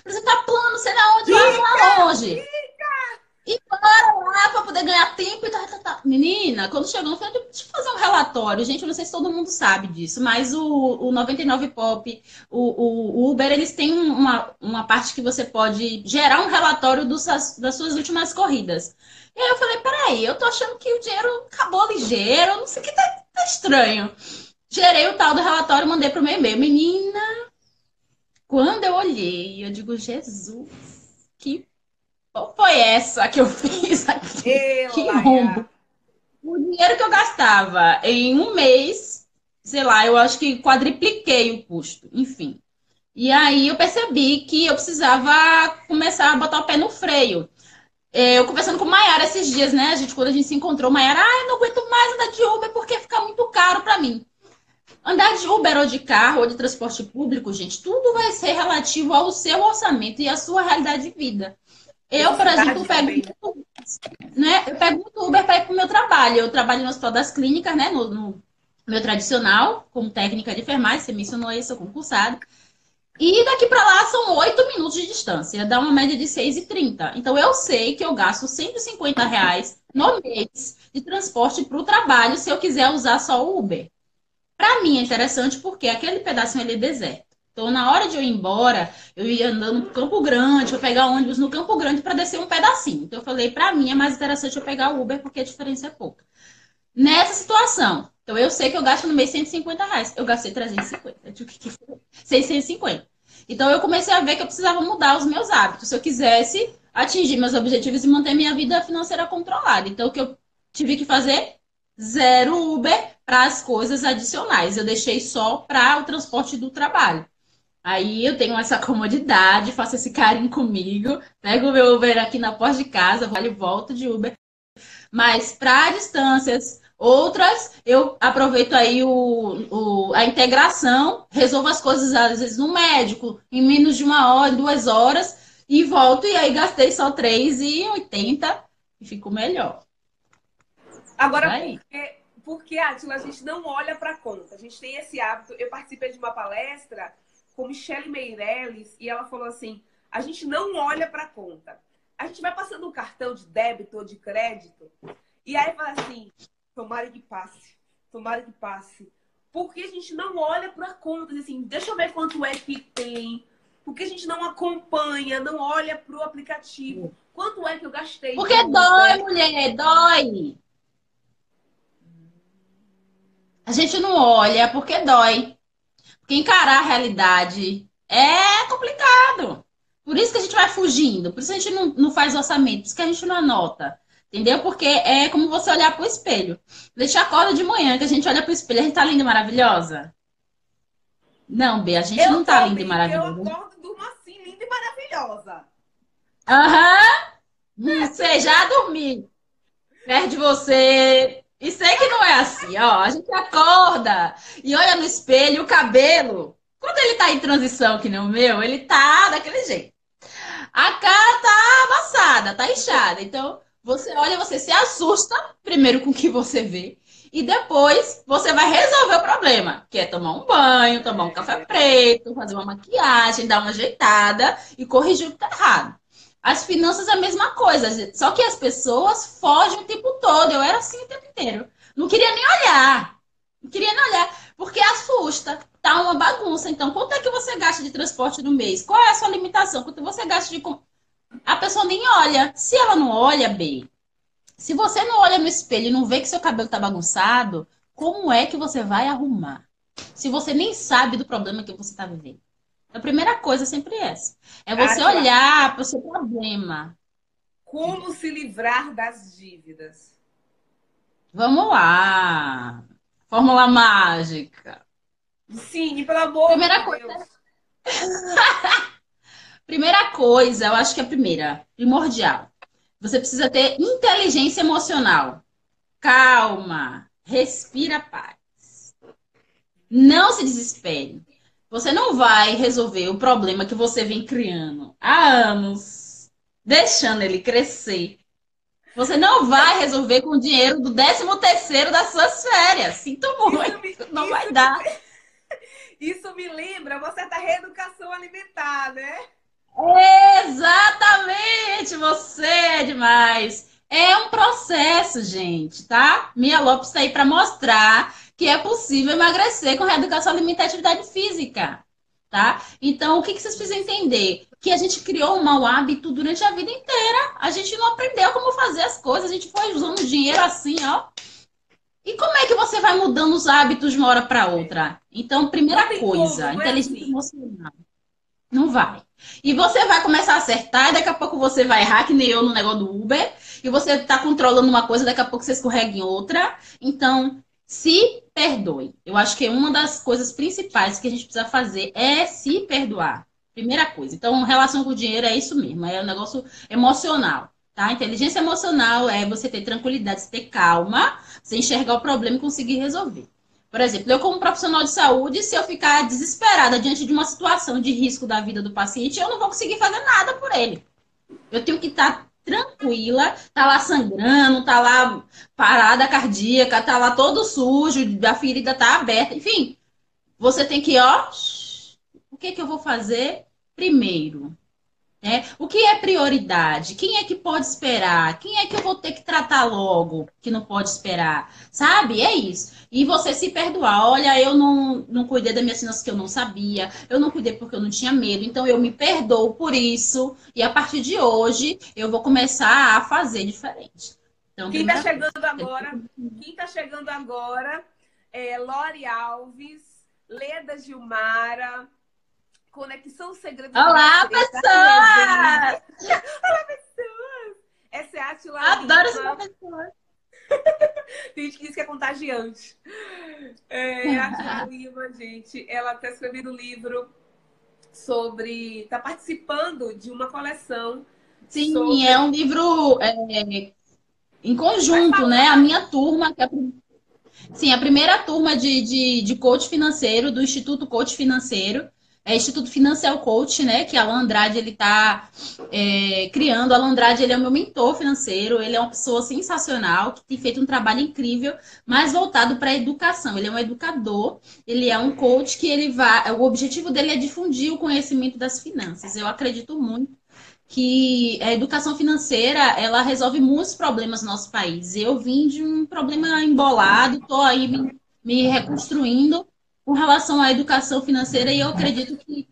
Speaker 2: apresentar plano, sei lá onde, lá, lá longe. E bora lá para poder ganhar tempo e tal, tal, tal. Menina, quando chegou, eu falei, deixa eu fazer um relatório. Gente, eu não sei se todo mundo sabe disso, mas o, o 99 Pop, o, o, o Uber, eles têm uma, uma parte que você pode gerar um relatório dos, das suas últimas corridas. E aí eu falei, peraí, eu tô achando que o dinheiro acabou ligeiro, não sei o que tá, tá estranho. Gerei o tal do relatório, mandei pro meu e-mail. Menina, quando eu olhei, eu digo, Jesus, que qual foi essa que eu fiz aqui?
Speaker 1: Eu,
Speaker 2: Que rombo. O dinheiro que eu gastava em um mês, sei lá, eu acho que quadripliquei o custo, enfim. E aí eu percebi que eu precisava começar a botar o pé no freio. É, Eu conversando com Maiara esses dias, né? A gente, quando a gente se encontrou, Maiara, ah, eu não aguento mais andar de Uber porque fica muito caro para mim. Andar de Uber ou de carro ou de transporte público, gente, tudo vai ser relativo ao seu orçamento e à sua realidade de vida. Eu, por exemplo, pego
Speaker 1: também,
Speaker 2: né? Eu pego muito Uber para ir para o meu trabalho. Eu trabalho no Hospital das Clínicas, né? No, no meu tradicional, como técnica de enfermagem, você mencionou isso, eu concursada. E daqui para lá são oito minutos de distância, dá uma média de 6,30. Então eu sei que eu gasto 150 reais no mês de transporte para o trabalho se eu quiser usar só o Uber. Para mim é interessante porque aquele pedacinho ali é deserto. Então, na hora de eu ir embora, eu ia andando pro Campo Grande, para pegar ônibus no Campo Grande para descer um pedacinho. Então, eu falei, para mim é mais interessante eu pegar o Uber porque a diferença é pouca. Nessa situação, então eu sei que eu gasto no mês 150 reais. Eu gastei 350. Eu "O que que foi? 650. Então, eu comecei a ver que eu precisava mudar os meus hábitos. Se eu quisesse atingir meus objetivos e manter minha vida financeira controlada. Então, o que eu tive que fazer? Zero Uber para as coisas adicionais. Eu deixei só para o transporte do trabalho. Aí eu tenho essa comodidade, faço esse carinho comigo, pego o meu Uber aqui na porta de casa, vou e volto de Uber. Mas para distâncias, outras, eu aproveito aí o, o, a integração, resolvo as coisas às vezes no médico, em menos de uma hora, duas horas, e volto, e aí gastei só R$3,80 e fico melhor.
Speaker 1: Agora, porque, porque, Atila, a gente não olha para a conta. A gente tem esse hábito. Eu participei de uma palestra com Michelle Meirelles e ela falou assim: a gente não olha para a conta. A gente vai passando um cartão de débito ou de crédito e aí fala assim: tomara que passe, tomara que passe. Porque a gente não olha para a conta, assim, deixa eu ver quanto é que tem. Porque a gente não acompanha, não olha para o aplicativo. Quanto é que eu gastei?
Speaker 2: Porque dói, mulher, dói. A gente não olha porque dói. Porque encarar a realidade é complicado. Por isso que a gente vai fugindo. Por isso a gente não, não faz orçamento. Por isso que a gente não anota. Entendeu? Porque é como você olhar para o espelho. Deixa acorda de manhã, que a gente olha para o espelho, a gente tá linda e maravilhosa? Não, B, a gente eu não tá linda e maravilhosa.
Speaker 1: Eu acordo durmo assim, linda e maravilhosa.
Speaker 2: Aham. Uhum. Você já dormiu. Perde você. E sei que não é assim, ó. A gente acorda e olha no espelho, o cabelo. Quando ele tá em transição, que nem o meu, ele tá daquele jeito. A cara tá amassada, tá inchada. Então, você olha, você se assusta primeiro com o que você vê. E depois você vai resolver o problema, que é tomar um banho, tomar um café preto, fazer uma maquiagem, dar uma ajeitada e corrigir o que tá errado. As finanças é a mesma coisa, só que as pessoas fogem o tempo todo. Eu era assim o tempo inteiro. Não queria nem olhar. Não queria nem olhar, porque assusta. Tá uma bagunça. Então, quanto é que você gasta de transporte no mês? Qual é a sua limitação? Quanto você gasta de. A pessoa nem olha. Se ela não olha, bem, se você não olha no espelho e não vê que seu cabelo tá bagunçado, como é que você vai arrumar? Se você nem sabe do problema que você está vivendo. A primeira coisa é sempre essa. É você ah, olhar para o seu problema.
Speaker 1: Como se livrar das dívidas?
Speaker 2: Vamos lá. Fórmula mágica.
Speaker 1: Sim, pelo amor
Speaker 2: primeira
Speaker 1: de
Speaker 2: coisa... Deus. primeira coisa, eu acho que é a primeira, primordial. Você precisa ter inteligência emocional. Calma, respira paz. Não se desespere. Você não vai resolver o problema que você vem criando há anos, deixando ele crescer. Você não vai resolver com o dinheiro do 13 terceiro das suas férias. Sinto muito. Me, não vai me, dar.
Speaker 1: Isso me lembra uma certa reeducação alimentar, né?
Speaker 2: Exatamente! Você é demais. É um processo, gente, tá? Mia Lopes está aí para mostrar que é possível emagrecer com reeducação alimentar e atividade física, tá? Então, o que, que vocês precisam entender? Que a gente criou um mau hábito durante a vida inteira. A gente não aprendeu como fazer as coisas, a gente foi usando dinheiro assim, ó. E como é que você vai mudando os hábitos de uma hora para outra? Então, primeira coisa, como, é inteligência assim. emocional. Não vai. E você vai começar a acertar, e daqui a pouco você vai errar, que nem eu no negócio do Uber, e você está controlando uma coisa, daqui a pouco você escorrega em outra. Então, se perdoe. Eu acho que uma das coisas principais que a gente precisa fazer é se perdoar. Primeira coisa. Então, relação com o dinheiro é isso mesmo, é um negócio emocional. Tá? Inteligência emocional é você ter tranquilidade, você ter calma, você enxergar o problema e conseguir resolver. Por exemplo, eu como profissional de saúde, se eu ficar desesperada diante de uma situação de risco da vida do paciente, eu não vou conseguir fazer nada por ele. Eu tenho que estar tranquila, tá lá sangrando, tá lá parada cardíaca, tá lá todo sujo, a ferida tá aberta, enfim. Você tem que, ó, o que que eu vou fazer primeiro? É, o que é prioridade? Quem é que pode esperar? Quem é que eu vou ter que tratar logo que não pode esperar? Sabe? É isso. E você se perdoar. Olha, eu não, não cuidei das minhas finanças que eu não sabia. Eu não cuidei porque eu não tinha medo. Então eu me perdoo por isso. E a partir de hoje eu vou começar a fazer diferente.
Speaker 1: Então, quem está chegando agora? Quem está chegando agora é Lori Alves, Leda Gilmara. Conexão Segredo.
Speaker 2: Olá, pessoas!
Speaker 1: Olá, pessoas! Essa é a Atila
Speaker 2: Adoro essa pessoa.
Speaker 1: Tem gente que diz que é contagiante. É, a Lima, gente, ela está escrevendo um livro sobre. está participando de uma coleção.
Speaker 2: Sim, sobre... é um livro é, em conjunto, né? A minha turma, que é a, sim, a primeira turma de, de, de coach financeiro do Instituto Coach Financeiro é Instituto Financial Coach, né? Que Alan Andrade ele está é, criando. Alan Andrade ele é o meu mentor financeiro. Ele é uma pessoa sensacional que tem feito um trabalho incrível, mais voltado para a educação. Ele é um educador. Ele é um coach que ele vai. O objetivo dele é difundir o conhecimento das finanças. Eu acredito muito que a educação financeira ela resolve muitos problemas no nosso país. Eu vim de um problema embolado, estou aí me, me reconstruindo com relação à educação financeira e eu acredito que,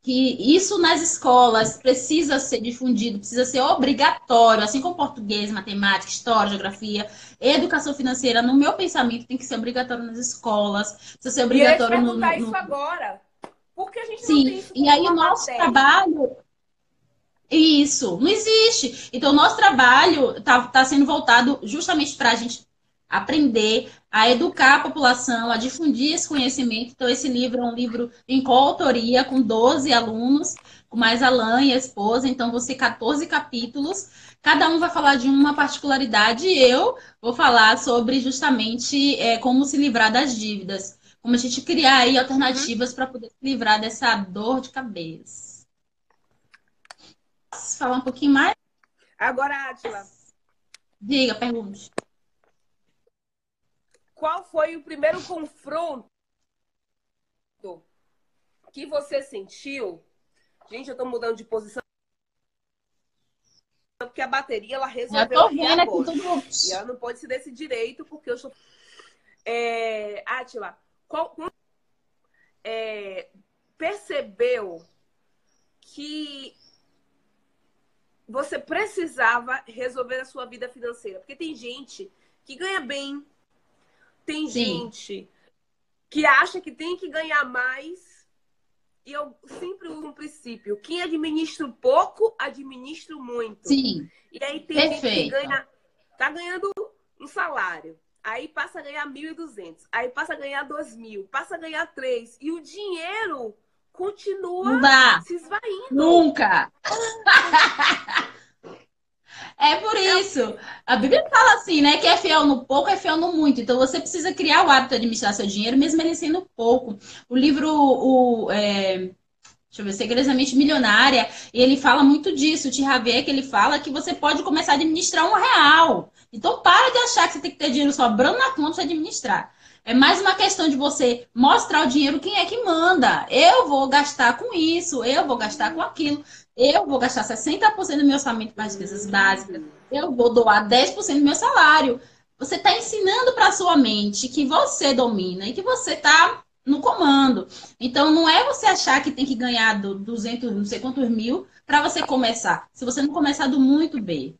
Speaker 2: que isso nas escolas precisa ser difundido, precisa ser obrigatório, assim como português, matemática, história, geografia, educação financeira, no meu pensamento, tem que ser obrigatório nas escolas, precisa ser obrigatório
Speaker 1: no,
Speaker 2: no,
Speaker 1: isso agora. Porque a gente
Speaker 2: Sim, não tem isso e aí o nosso matéria. trabalho isso, não existe. Então, o nosso trabalho está tá sendo voltado justamente para a gente aprender a educar a população, a difundir esse conhecimento. Então, esse livro é um livro em coautoria, com 12 alunos, com mais Alain e a esposa. Então, vão ser 14 capítulos. Cada um vai falar de uma particularidade e eu vou falar sobre justamente é, como se livrar das dívidas. Como a gente criar aí alternativas uhum. para poder se livrar dessa dor de cabeça. Posso falar um pouquinho mais?
Speaker 1: Agora, Atila.
Speaker 2: Diga, pergunte
Speaker 1: qual foi o primeiro confronto que você sentiu? Gente, eu tô mudando de posição. Porque a bateria ela resolveu
Speaker 2: eu tô vendo aqui tudo...
Speaker 1: e ela não pode se desse direito porque eu estou é, Atila, qual é, percebeu que você precisava resolver a sua vida financeira? Porque tem gente que ganha bem tem Sim. gente que acha que tem que ganhar mais. E eu sempre uso um princípio: quem administra pouco, administra muito.
Speaker 2: Sim.
Speaker 1: E aí tem Perfeito. gente que ganha, tá ganhando um salário. Aí passa a ganhar 1.200. Aí passa a ganhar 2.000. Passa a ganhar 3. E o dinheiro continua se esvaindo.
Speaker 2: Nunca! É por isso. A Bíblia fala assim, né? Que é fiel no pouco, é fiel no muito. Então você precisa criar o hábito de administrar seu dinheiro, mesmo ele sendo pouco. O livro, o. É... Deixa eu ver, Segredosamente Milionária, ele fala muito disso. O Tiravé, que ele fala que você pode começar a administrar um real. Então, para de achar que você tem que ter dinheiro sobrando na conta para administrar. É mais uma questão de você mostrar o dinheiro quem é que manda. Eu vou gastar com isso, eu vou gastar com aquilo. Eu vou gastar 60% do meu orçamento para despesas básicas. Eu vou doar 10% do meu salário. Você está ensinando para a sua mente que você domina e que você está no comando. Então, não é você achar que tem que ganhar do 200, não sei quantos mil, para você começar. Se você não começar do muito bem.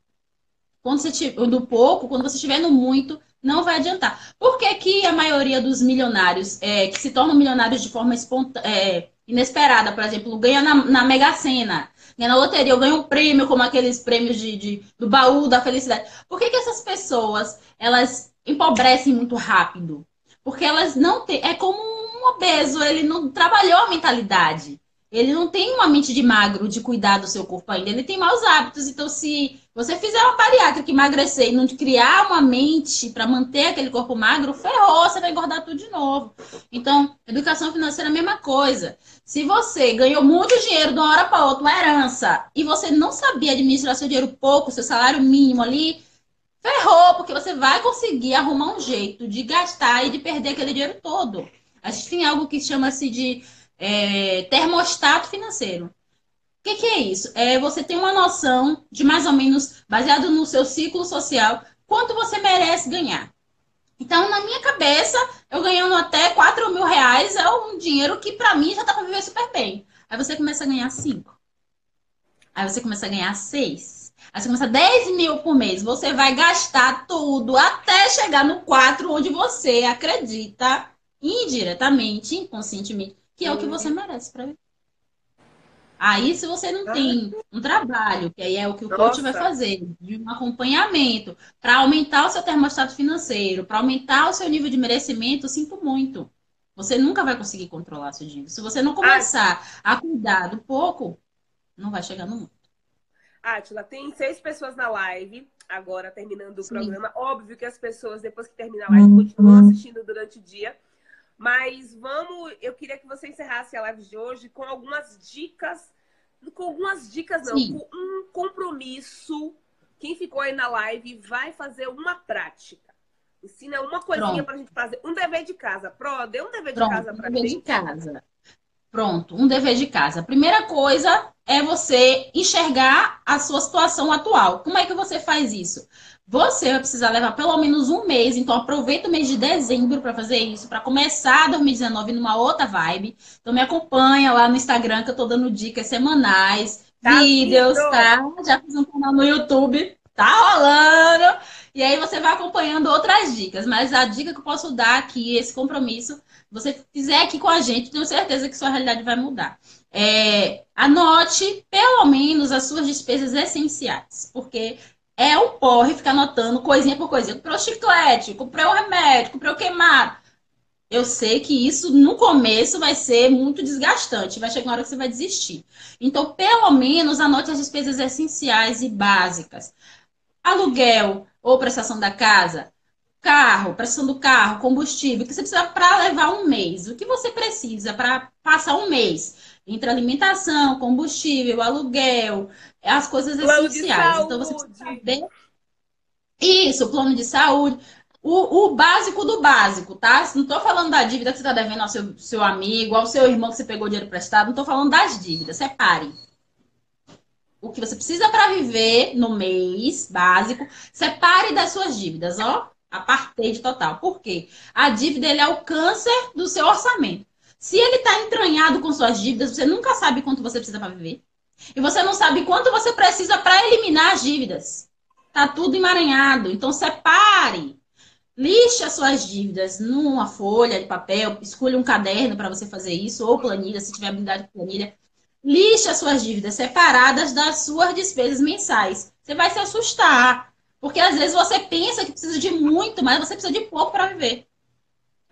Speaker 2: Quando você tiver, do pouco, quando você estiver no muito, não vai adiantar. Por que, que a maioria dos milionários é, que se tornam milionários de forma é, inesperada, por exemplo, ganha na, na Mega Sena, na loteria, eu ganho um prêmio, como aqueles prêmios de, de do baú da felicidade. Por que, que essas pessoas elas empobrecem muito rápido? Porque elas não têm. É como um obeso, ele não trabalhou a mentalidade. Ele não tem uma mente de magro, de cuidar do seu corpo ainda. Ele tem maus hábitos. Então, se você fizer uma bariátrica emagrecer e não criar uma mente para manter aquele corpo magro, ferrou, você vai engordar tudo de novo. Então, educação financeira é a mesma coisa. Se você ganhou muito dinheiro de uma hora para outra, uma herança, e você não sabia administrar seu dinheiro pouco, seu salário mínimo ali, ferrou, porque você vai conseguir arrumar um jeito de gastar e de perder aquele dinheiro todo. A gente tem algo que chama-se de é, termostato financeiro. O que, que, é isso? É você ter uma noção de mais ou menos, baseado no seu ciclo social, quanto você merece ganhar. Então, na minha cabeça, eu ganhando até 4 mil reais é um dinheiro que para mim já dá para viver super bem. Aí você começa a ganhar 5. Aí você começa a ganhar 6. Aí você começa a 10 mil por mês. Você vai gastar tudo até chegar no 4, onde você acredita indiretamente, inconscientemente, que é o que você merece para viver. Aí, se você não tem um trabalho, que aí é o que o Nossa. coach vai fazer, de um acompanhamento, para aumentar o seu termostato financeiro, para aumentar o seu nível de merecimento, sinto muito. Você nunca vai conseguir controlar seu dinheiro. Se você não começar a cuidar do pouco, não vai chegar no mundo.
Speaker 1: Átila, tem seis pessoas na live, agora terminando o Sim. programa. Óbvio que as pessoas, depois que terminar a live, uhum. continuam assistindo durante o dia. Mas vamos, eu queria que você encerrasse a live de hoje com algumas dicas, com algumas dicas não, Sim. com um compromisso. Quem ficou aí na live vai fazer uma prática. Ensina uma coisinha Pronto. pra gente fazer. Um dever de casa. Pro, dê um dever Pronto, de casa pra
Speaker 2: um dever gente. de casa. Pronto, um dever de casa. Primeira coisa é você enxergar a sua situação atual. Como é que você faz isso? Você vai precisar levar pelo menos um mês, então aproveita o mês de dezembro para fazer isso, para começar 2019 numa outra vibe. Então me acompanha lá no Instagram que eu tô dando dicas semanais, tá vídeos, lindo. tá? Já fiz um canal no YouTube, tá rolando. E aí você vai acompanhando outras dicas, mas a dica que eu posso dar aqui, esse compromisso, você fizer aqui com a gente, tenho certeza que sua realidade vai mudar. É, anote pelo menos as suas despesas essenciais, porque é um porre ficar anotando coisinha por coisinha. Comprei o chiclete, comprei o remédio, comprei o queimado. Eu sei que isso no começo vai ser muito desgastante, vai chegar uma hora que você vai desistir. Então, pelo menos, anote as despesas essenciais e básicas. Aluguel ou prestação da casa, carro, prestação do carro, combustível, que você precisa para levar um mês. O que você precisa para passar um mês? Entre alimentação, combustível, aluguel, as coisas plano essenciais. Então você precisa saber. Isso, plano de saúde. O, o básico do básico, tá? Não estou falando da dívida que você está devendo ao seu, seu amigo, ao seu irmão que você pegou dinheiro prestado. Não estou falando das dívidas. Separe. O que você precisa para viver no mês básico, separe das suas dívidas, ó. A partir total. Por quê? A dívida ele é o câncer do seu orçamento. Se ele está entranhado com suas dívidas, você nunca sabe quanto você precisa para viver. E você não sabe quanto você precisa para eliminar as dívidas. Tá tudo emaranhado. Então separe. Lixe as suas dívidas numa folha de papel, escolha um caderno para você fazer isso, ou planilha, se tiver habilidade de planilha. Lixe as suas dívidas separadas das suas despesas mensais. Você vai se assustar. Porque às vezes você pensa que precisa de muito, mas você precisa de pouco para viver.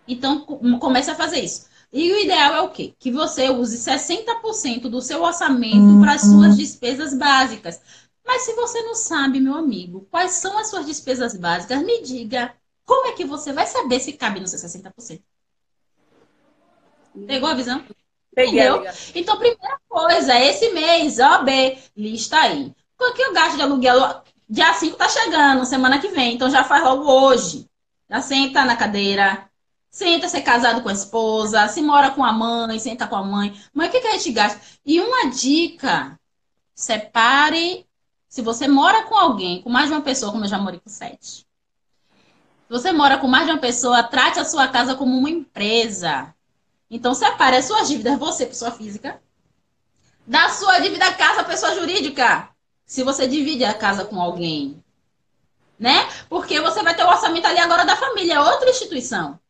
Speaker 2: Então, comece a fazer isso. E o ideal é o quê? Que você use 60% do seu orçamento para as suas despesas básicas. Mas se você não sabe, meu amigo, quais são as suas despesas básicas, me diga. Como é que você vai saber se cabe nos seus 60%? Pegou a visão?
Speaker 1: Entendeu?
Speaker 2: Então, primeira coisa, esse mês, OB, lista aí. Quanto que eu gasto de aluguel? Dia 5 tá chegando, semana que vem, então já faz logo hoje. Já senta na cadeira, Senta ser casado com a esposa, se mora com a mãe, senta com a mãe. Mãe, o que, que a gente gasta? E uma dica: separe. Se você mora com alguém, com mais de uma pessoa, como eu já morei com sete. Se você mora com mais de uma pessoa, trate a sua casa como uma empresa. Então, separe as suas dívidas, você, pessoa física, da sua dívida casa, pessoa jurídica. Se você divide a casa com alguém, né? Porque você vai ter o orçamento ali agora da família, é outra instituição.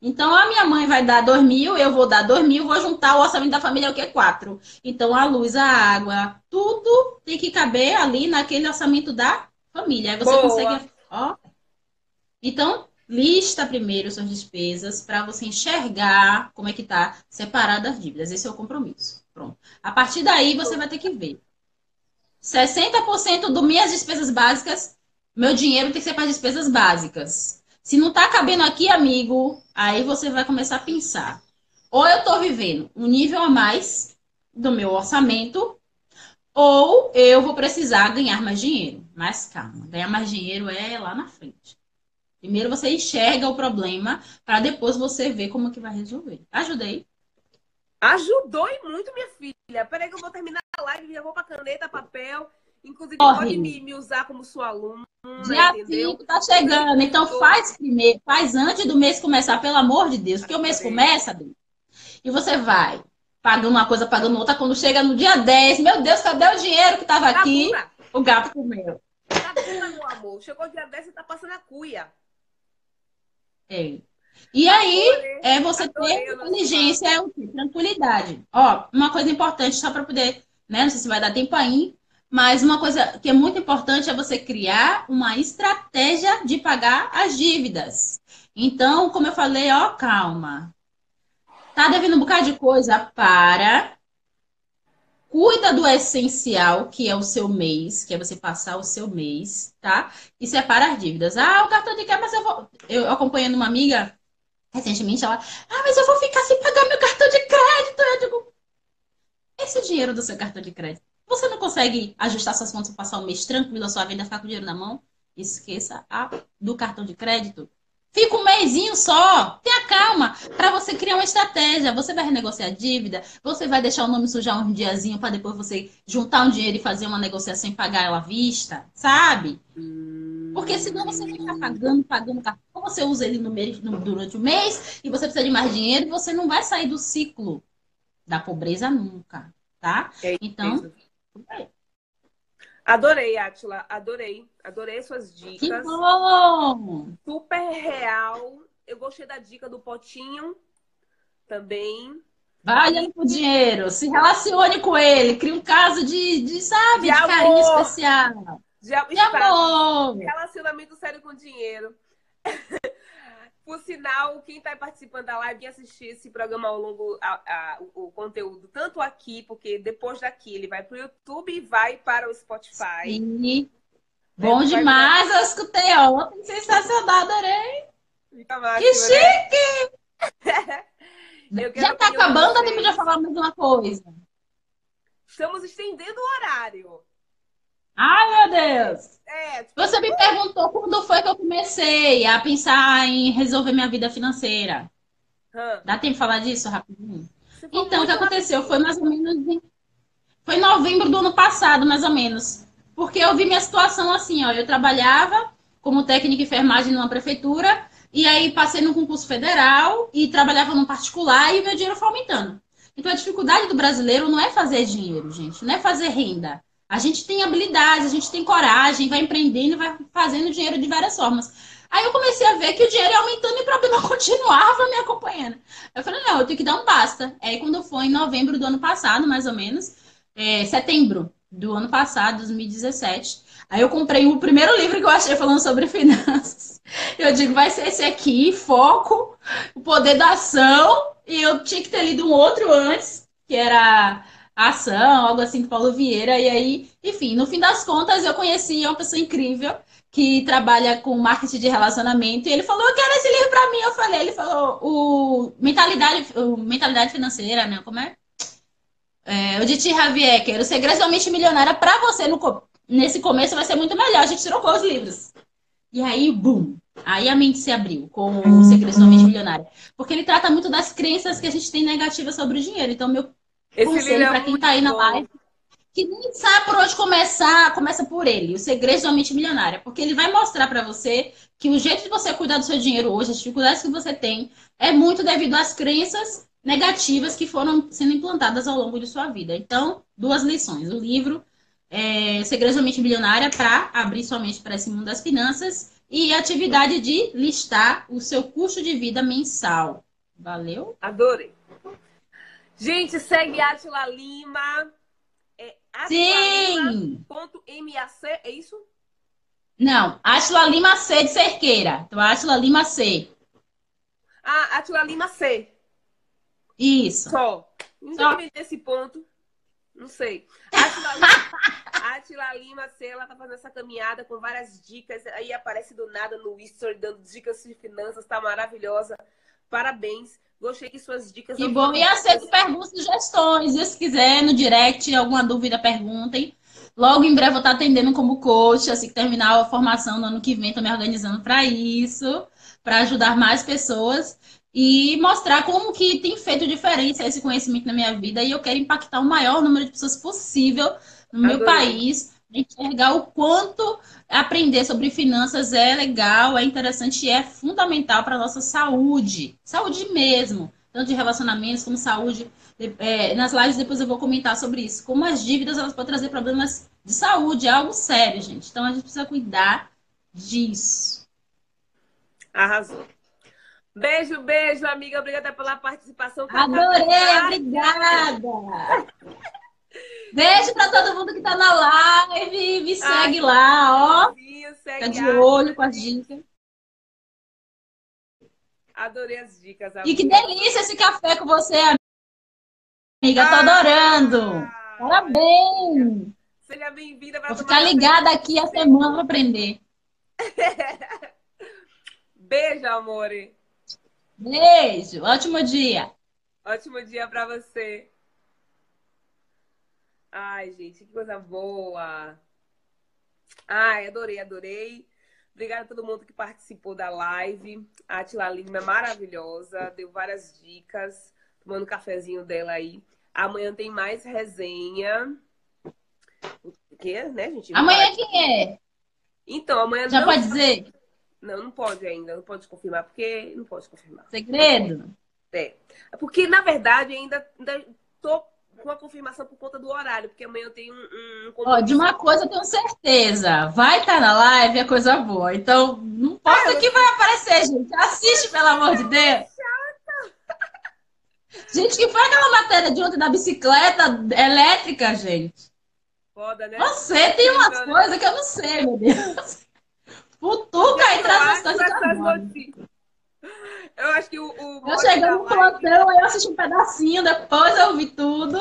Speaker 2: Então, a minha mãe vai dar dois mil, eu vou dar dois mil, vou juntar o orçamento da família, é o que? Quatro. Então, a luz, a água, tudo tem que caber ali naquele orçamento da família. Aí você Boa. consegue. Ó. Então, lista primeiro suas despesas para você enxergar como é que tá separada as dívidas. Esse é o compromisso. Pronto. A partir daí, você vai ter que ver. 60% das minhas despesas básicas, meu dinheiro tem que ser para despesas básicas. Se não tá cabendo aqui, amigo, aí você vai começar a pensar. Ou eu tô vivendo um nível a mais do meu orçamento, ou eu vou precisar ganhar mais dinheiro. Mas calma, ganhar mais dinheiro é lá na frente. Primeiro você enxerga o problema para depois você ver como que vai resolver. Ajudei?
Speaker 1: Ajudou e muito, minha filha. Peraí que eu vou terminar a live, já vou para caneta, papel Inclusive, pode me, me, usar como sua aluna.
Speaker 2: Dia 5 tá chegando. Então faz primeiro, faz antes do mês começar, pelo amor de Deus. Porque o mês começa, e você vai pagando uma coisa, pagando outra. Quando chega no dia 10, meu Deus, cadê o dinheiro que tava tá aqui? O gato comeu.
Speaker 1: Tá meu amor. Chegou o dia 10, você tá passando a cuia.
Speaker 2: É. E aí, é você ter inteligência, é o quê? Tranquilidade. Ó, uma coisa importante, só para poder né? Não sei se vai dar tempo aí, mas uma coisa que é muito importante é você criar uma estratégia de pagar as dívidas. Então, como eu falei, ó, calma. Tá devendo um bocado de coisa? Para. Cuida do essencial, que é o seu mês, que é você passar o seu mês, tá? E separa as dívidas. Ah, o cartão de crédito, mas eu vou. Eu acompanhando uma amiga recentemente, ela. Ah, mas eu vou ficar sem pagar meu cartão de crédito. Eu digo. Esse dinheiro do seu cartão de crédito você não consegue ajustar suas contas passar um mês tranquilo, a sua venda ficar com o dinheiro na mão? Esqueça a do cartão de crédito. Fica um mêsinho só. Tenha calma para você criar uma estratégia. Você vai renegociar a dívida, você vai deixar o nome sujar um diazinho para depois você juntar um dinheiro e fazer uma negociação e pagar ela à vista, sabe? Porque senão você fica pagando, pagando, pagando. Você usa ele no mês, no, durante o mês e você precisa de mais dinheiro e você não vai sair do ciclo da pobreza nunca, tá?
Speaker 1: É
Speaker 2: então,
Speaker 1: Adorei, Atila. Adorei. Adorei suas dicas.
Speaker 2: Que bom!
Speaker 1: Super real. Eu gostei da dica do potinho também.
Speaker 2: Vai olhando pro dinheiro. Se relacione com ele. Cria um caso de, de sabe, de, de carinho especial.
Speaker 1: De, de amor. Relacionamento sério com dinheiro. Por sinal, quem está participando da live e assistir esse programa ao longo a, a, o, o, conteúdo, tanto aqui, porque depois daqui ele vai para o YouTube e vai para o Spotify.
Speaker 2: Sim. Bom demais, eu escutei ontem, sensacional, adorei.
Speaker 1: Fica
Speaker 2: que chique! Né? Já está acabando ou que falar mais uma coisa?
Speaker 1: Estamos estendendo o horário.
Speaker 2: Ai, meu Deus!
Speaker 1: É, tipo...
Speaker 2: Você me perguntou quando foi que eu comecei a pensar em resolver minha vida financeira. Hum. Dá tempo de falar disso rapidinho? Então, o que aconteceu foi mais ou menos. Em... Foi em novembro do ano passado, mais ou menos. Porque eu vi minha situação assim, ó. Eu trabalhava como técnica enfermagem numa prefeitura, e aí passei no concurso federal e trabalhava no particular e o meu dinheiro foi aumentando. Então a dificuldade do brasileiro não é fazer dinheiro, gente, não é fazer renda. A gente tem habilidades, a gente tem coragem, vai empreendendo, vai fazendo dinheiro de várias formas. Aí eu comecei a ver que o dinheiro ia aumentando e o problema continuava me acompanhando. Eu falei, não, eu tenho que dar um basta. Aí quando foi em novembro do ano passado, mais ou menos, é, setembro do ano passado, 2017, aí eu comprei o primeiro livro que eu achei falando sobre finanças. Eu digo, vai ser esse aqui, foco, o poder da ação. E eu tinha que ter lido um outro antes, que era ação, algo assim do Paulo Vieira. E aí, enfim, no fim das contas, eu conheci uma pessoa incrível que trabalha com marketing de relacionamento. E ele falou: Eu quero esse livro para mim. Eu falei: Ele falou, o mentalidade, o mentalidade financeira, né? Como é? é o de T. Javier, que era o Segredo da Mente Milionária para você no, nesse começo vai ser muito melhor. A gente trocou os livros. E aí, bum! Aí a mente se abriu com o Segredo Mente Milionária. Porque ele trata muito das crenças que a gente tem negativas sobre o dinheiro. Então, meu esse conselho é para quem está aí na live, que nem sabe por onde começar, começa por ele, o segredo da mente milionária, porque ele vai mostrar para você que o jeito de você cuidar do seu dinheiro hoje, as dificuldades que você tem, é muito devido às crenças negativas que foram sendo implantadas ao longo de sua vida. Então, duas lições. O livro é, Segredos da Mente Milionária para abrir sua mente para esse mundo das finanças e a atividade de listar o seu custo de vida mensal. Valeu?
Speaker 1: Adorei. Gente, segue Atila Lima. É
Speaker 2: Sim!
Speaker 1: .mac, é isso?
Speaker 2: Não, Atila Lima C de Cerqueira. Então, Atila Lima C.
Speaker 1: Ah, Atila Lima C.
Speaker 2: Isso.
Speaker 1: Só. Independente desse ponto. Não sei. Atila Lima, Atila Lima C, ela tá fazendo essa caminhada com várias dicas. Aí aparece do nada no History, dando dicas de finanças. Tá maravilhosa. Parabéns. Gostei que suas dicas.
Speaker 2: Que bom. E aceito perguntas e sugestões. E se quiser, no direct, alguma dúvida, perguntem. Logo em breve eu vou estar atendendo como coach, assim que terminar a formação no ano que vem, estou me organizando para isso, para ajudar mais pessoas e mostrar como que tem feito diferença esse conhecimento na minha vida e eu quero impactar o maior número de pessoas possível no meu Adorei. país, enxergar o quanto aprender sobre finanças é legal, é interessante e é fundamental para a nossa saúde. Saúde mesmo. Tanto de relacionamentos como saúde. É, nas lives depois eu vou comentar sobre isso. Como as dívidas elas podem trazer problemas de saúde, é algo sério, gente. Então a gente precisa cuidar disso.
Speaker 1: Arrasou. Beijo, beijo, amiga. Obrigada pela participação.
Speaker 2: Adorei, obrigada. Beijo pra todo mundo que tá na live. Me segue Ai, lá, ó. Fica de olho com as dicas.
Speaker 1: Adorei as dicas.
Speaker 2: E que delícia esse café com você, amiga. Tô ah, adorando. Parabéns.
Speaker 1: Seja bem-vinda.
Speaker 2: Vou ficar ligada aqui a semana para aprender.
Speaker 1: Beijo, amore.
Speaker 2: Beijo. Ótimo dia.
Speaker 1: Ótimo dia para você. Ai, gente, que coisa boa. Ai, adorei, adorei. Obrigada a todo mundo que participou da live. A Atila Lima é maravilhosa, deu várias dicas, tomando um cafezinho dela aí. Amanhã tem mais resenha. O que, né, gente?
Speaker 2: Amanhã quem é?
Speaker 1: Então, amanhã
Speaker 2: Já pode dizer?
Speaker 1: Não, não pode ainda, não pode confirmar, porque não pode confirmar.
Speaker 2: Segredo?
Speaker 1: É. Porque, na verdade, ainda, ainda tô com a confirmação por conta do horário, porque amanhã eu tenho um, um
Speaker 2: Ó, de uma coisa eu tenho certeza. Vai estar tá na live é coisa boa. Então, não importa ah, que vai aparecer, gente. Assiste, pelo amor de Deus. Gente, que foi aquela matéria de ontem da bicicleta elétrica, gente?
Speaker 1: Foda, né?
Speaker 2: Você tem umas coisas que eu não sei, meu Deus. Futuca e transmissão de carbono.
Speaker 1: Eu acho que o. o
Speaker 2: eu cheguei no plantão, aí eu assisti um pedacinho, depois eu vi tudo.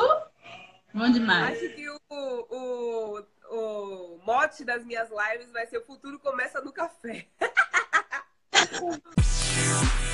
Speaker 2: Bom demais.
Speaker 1: Acho que o, o, o mote das minhas lives vai ser: o futuro começa no café.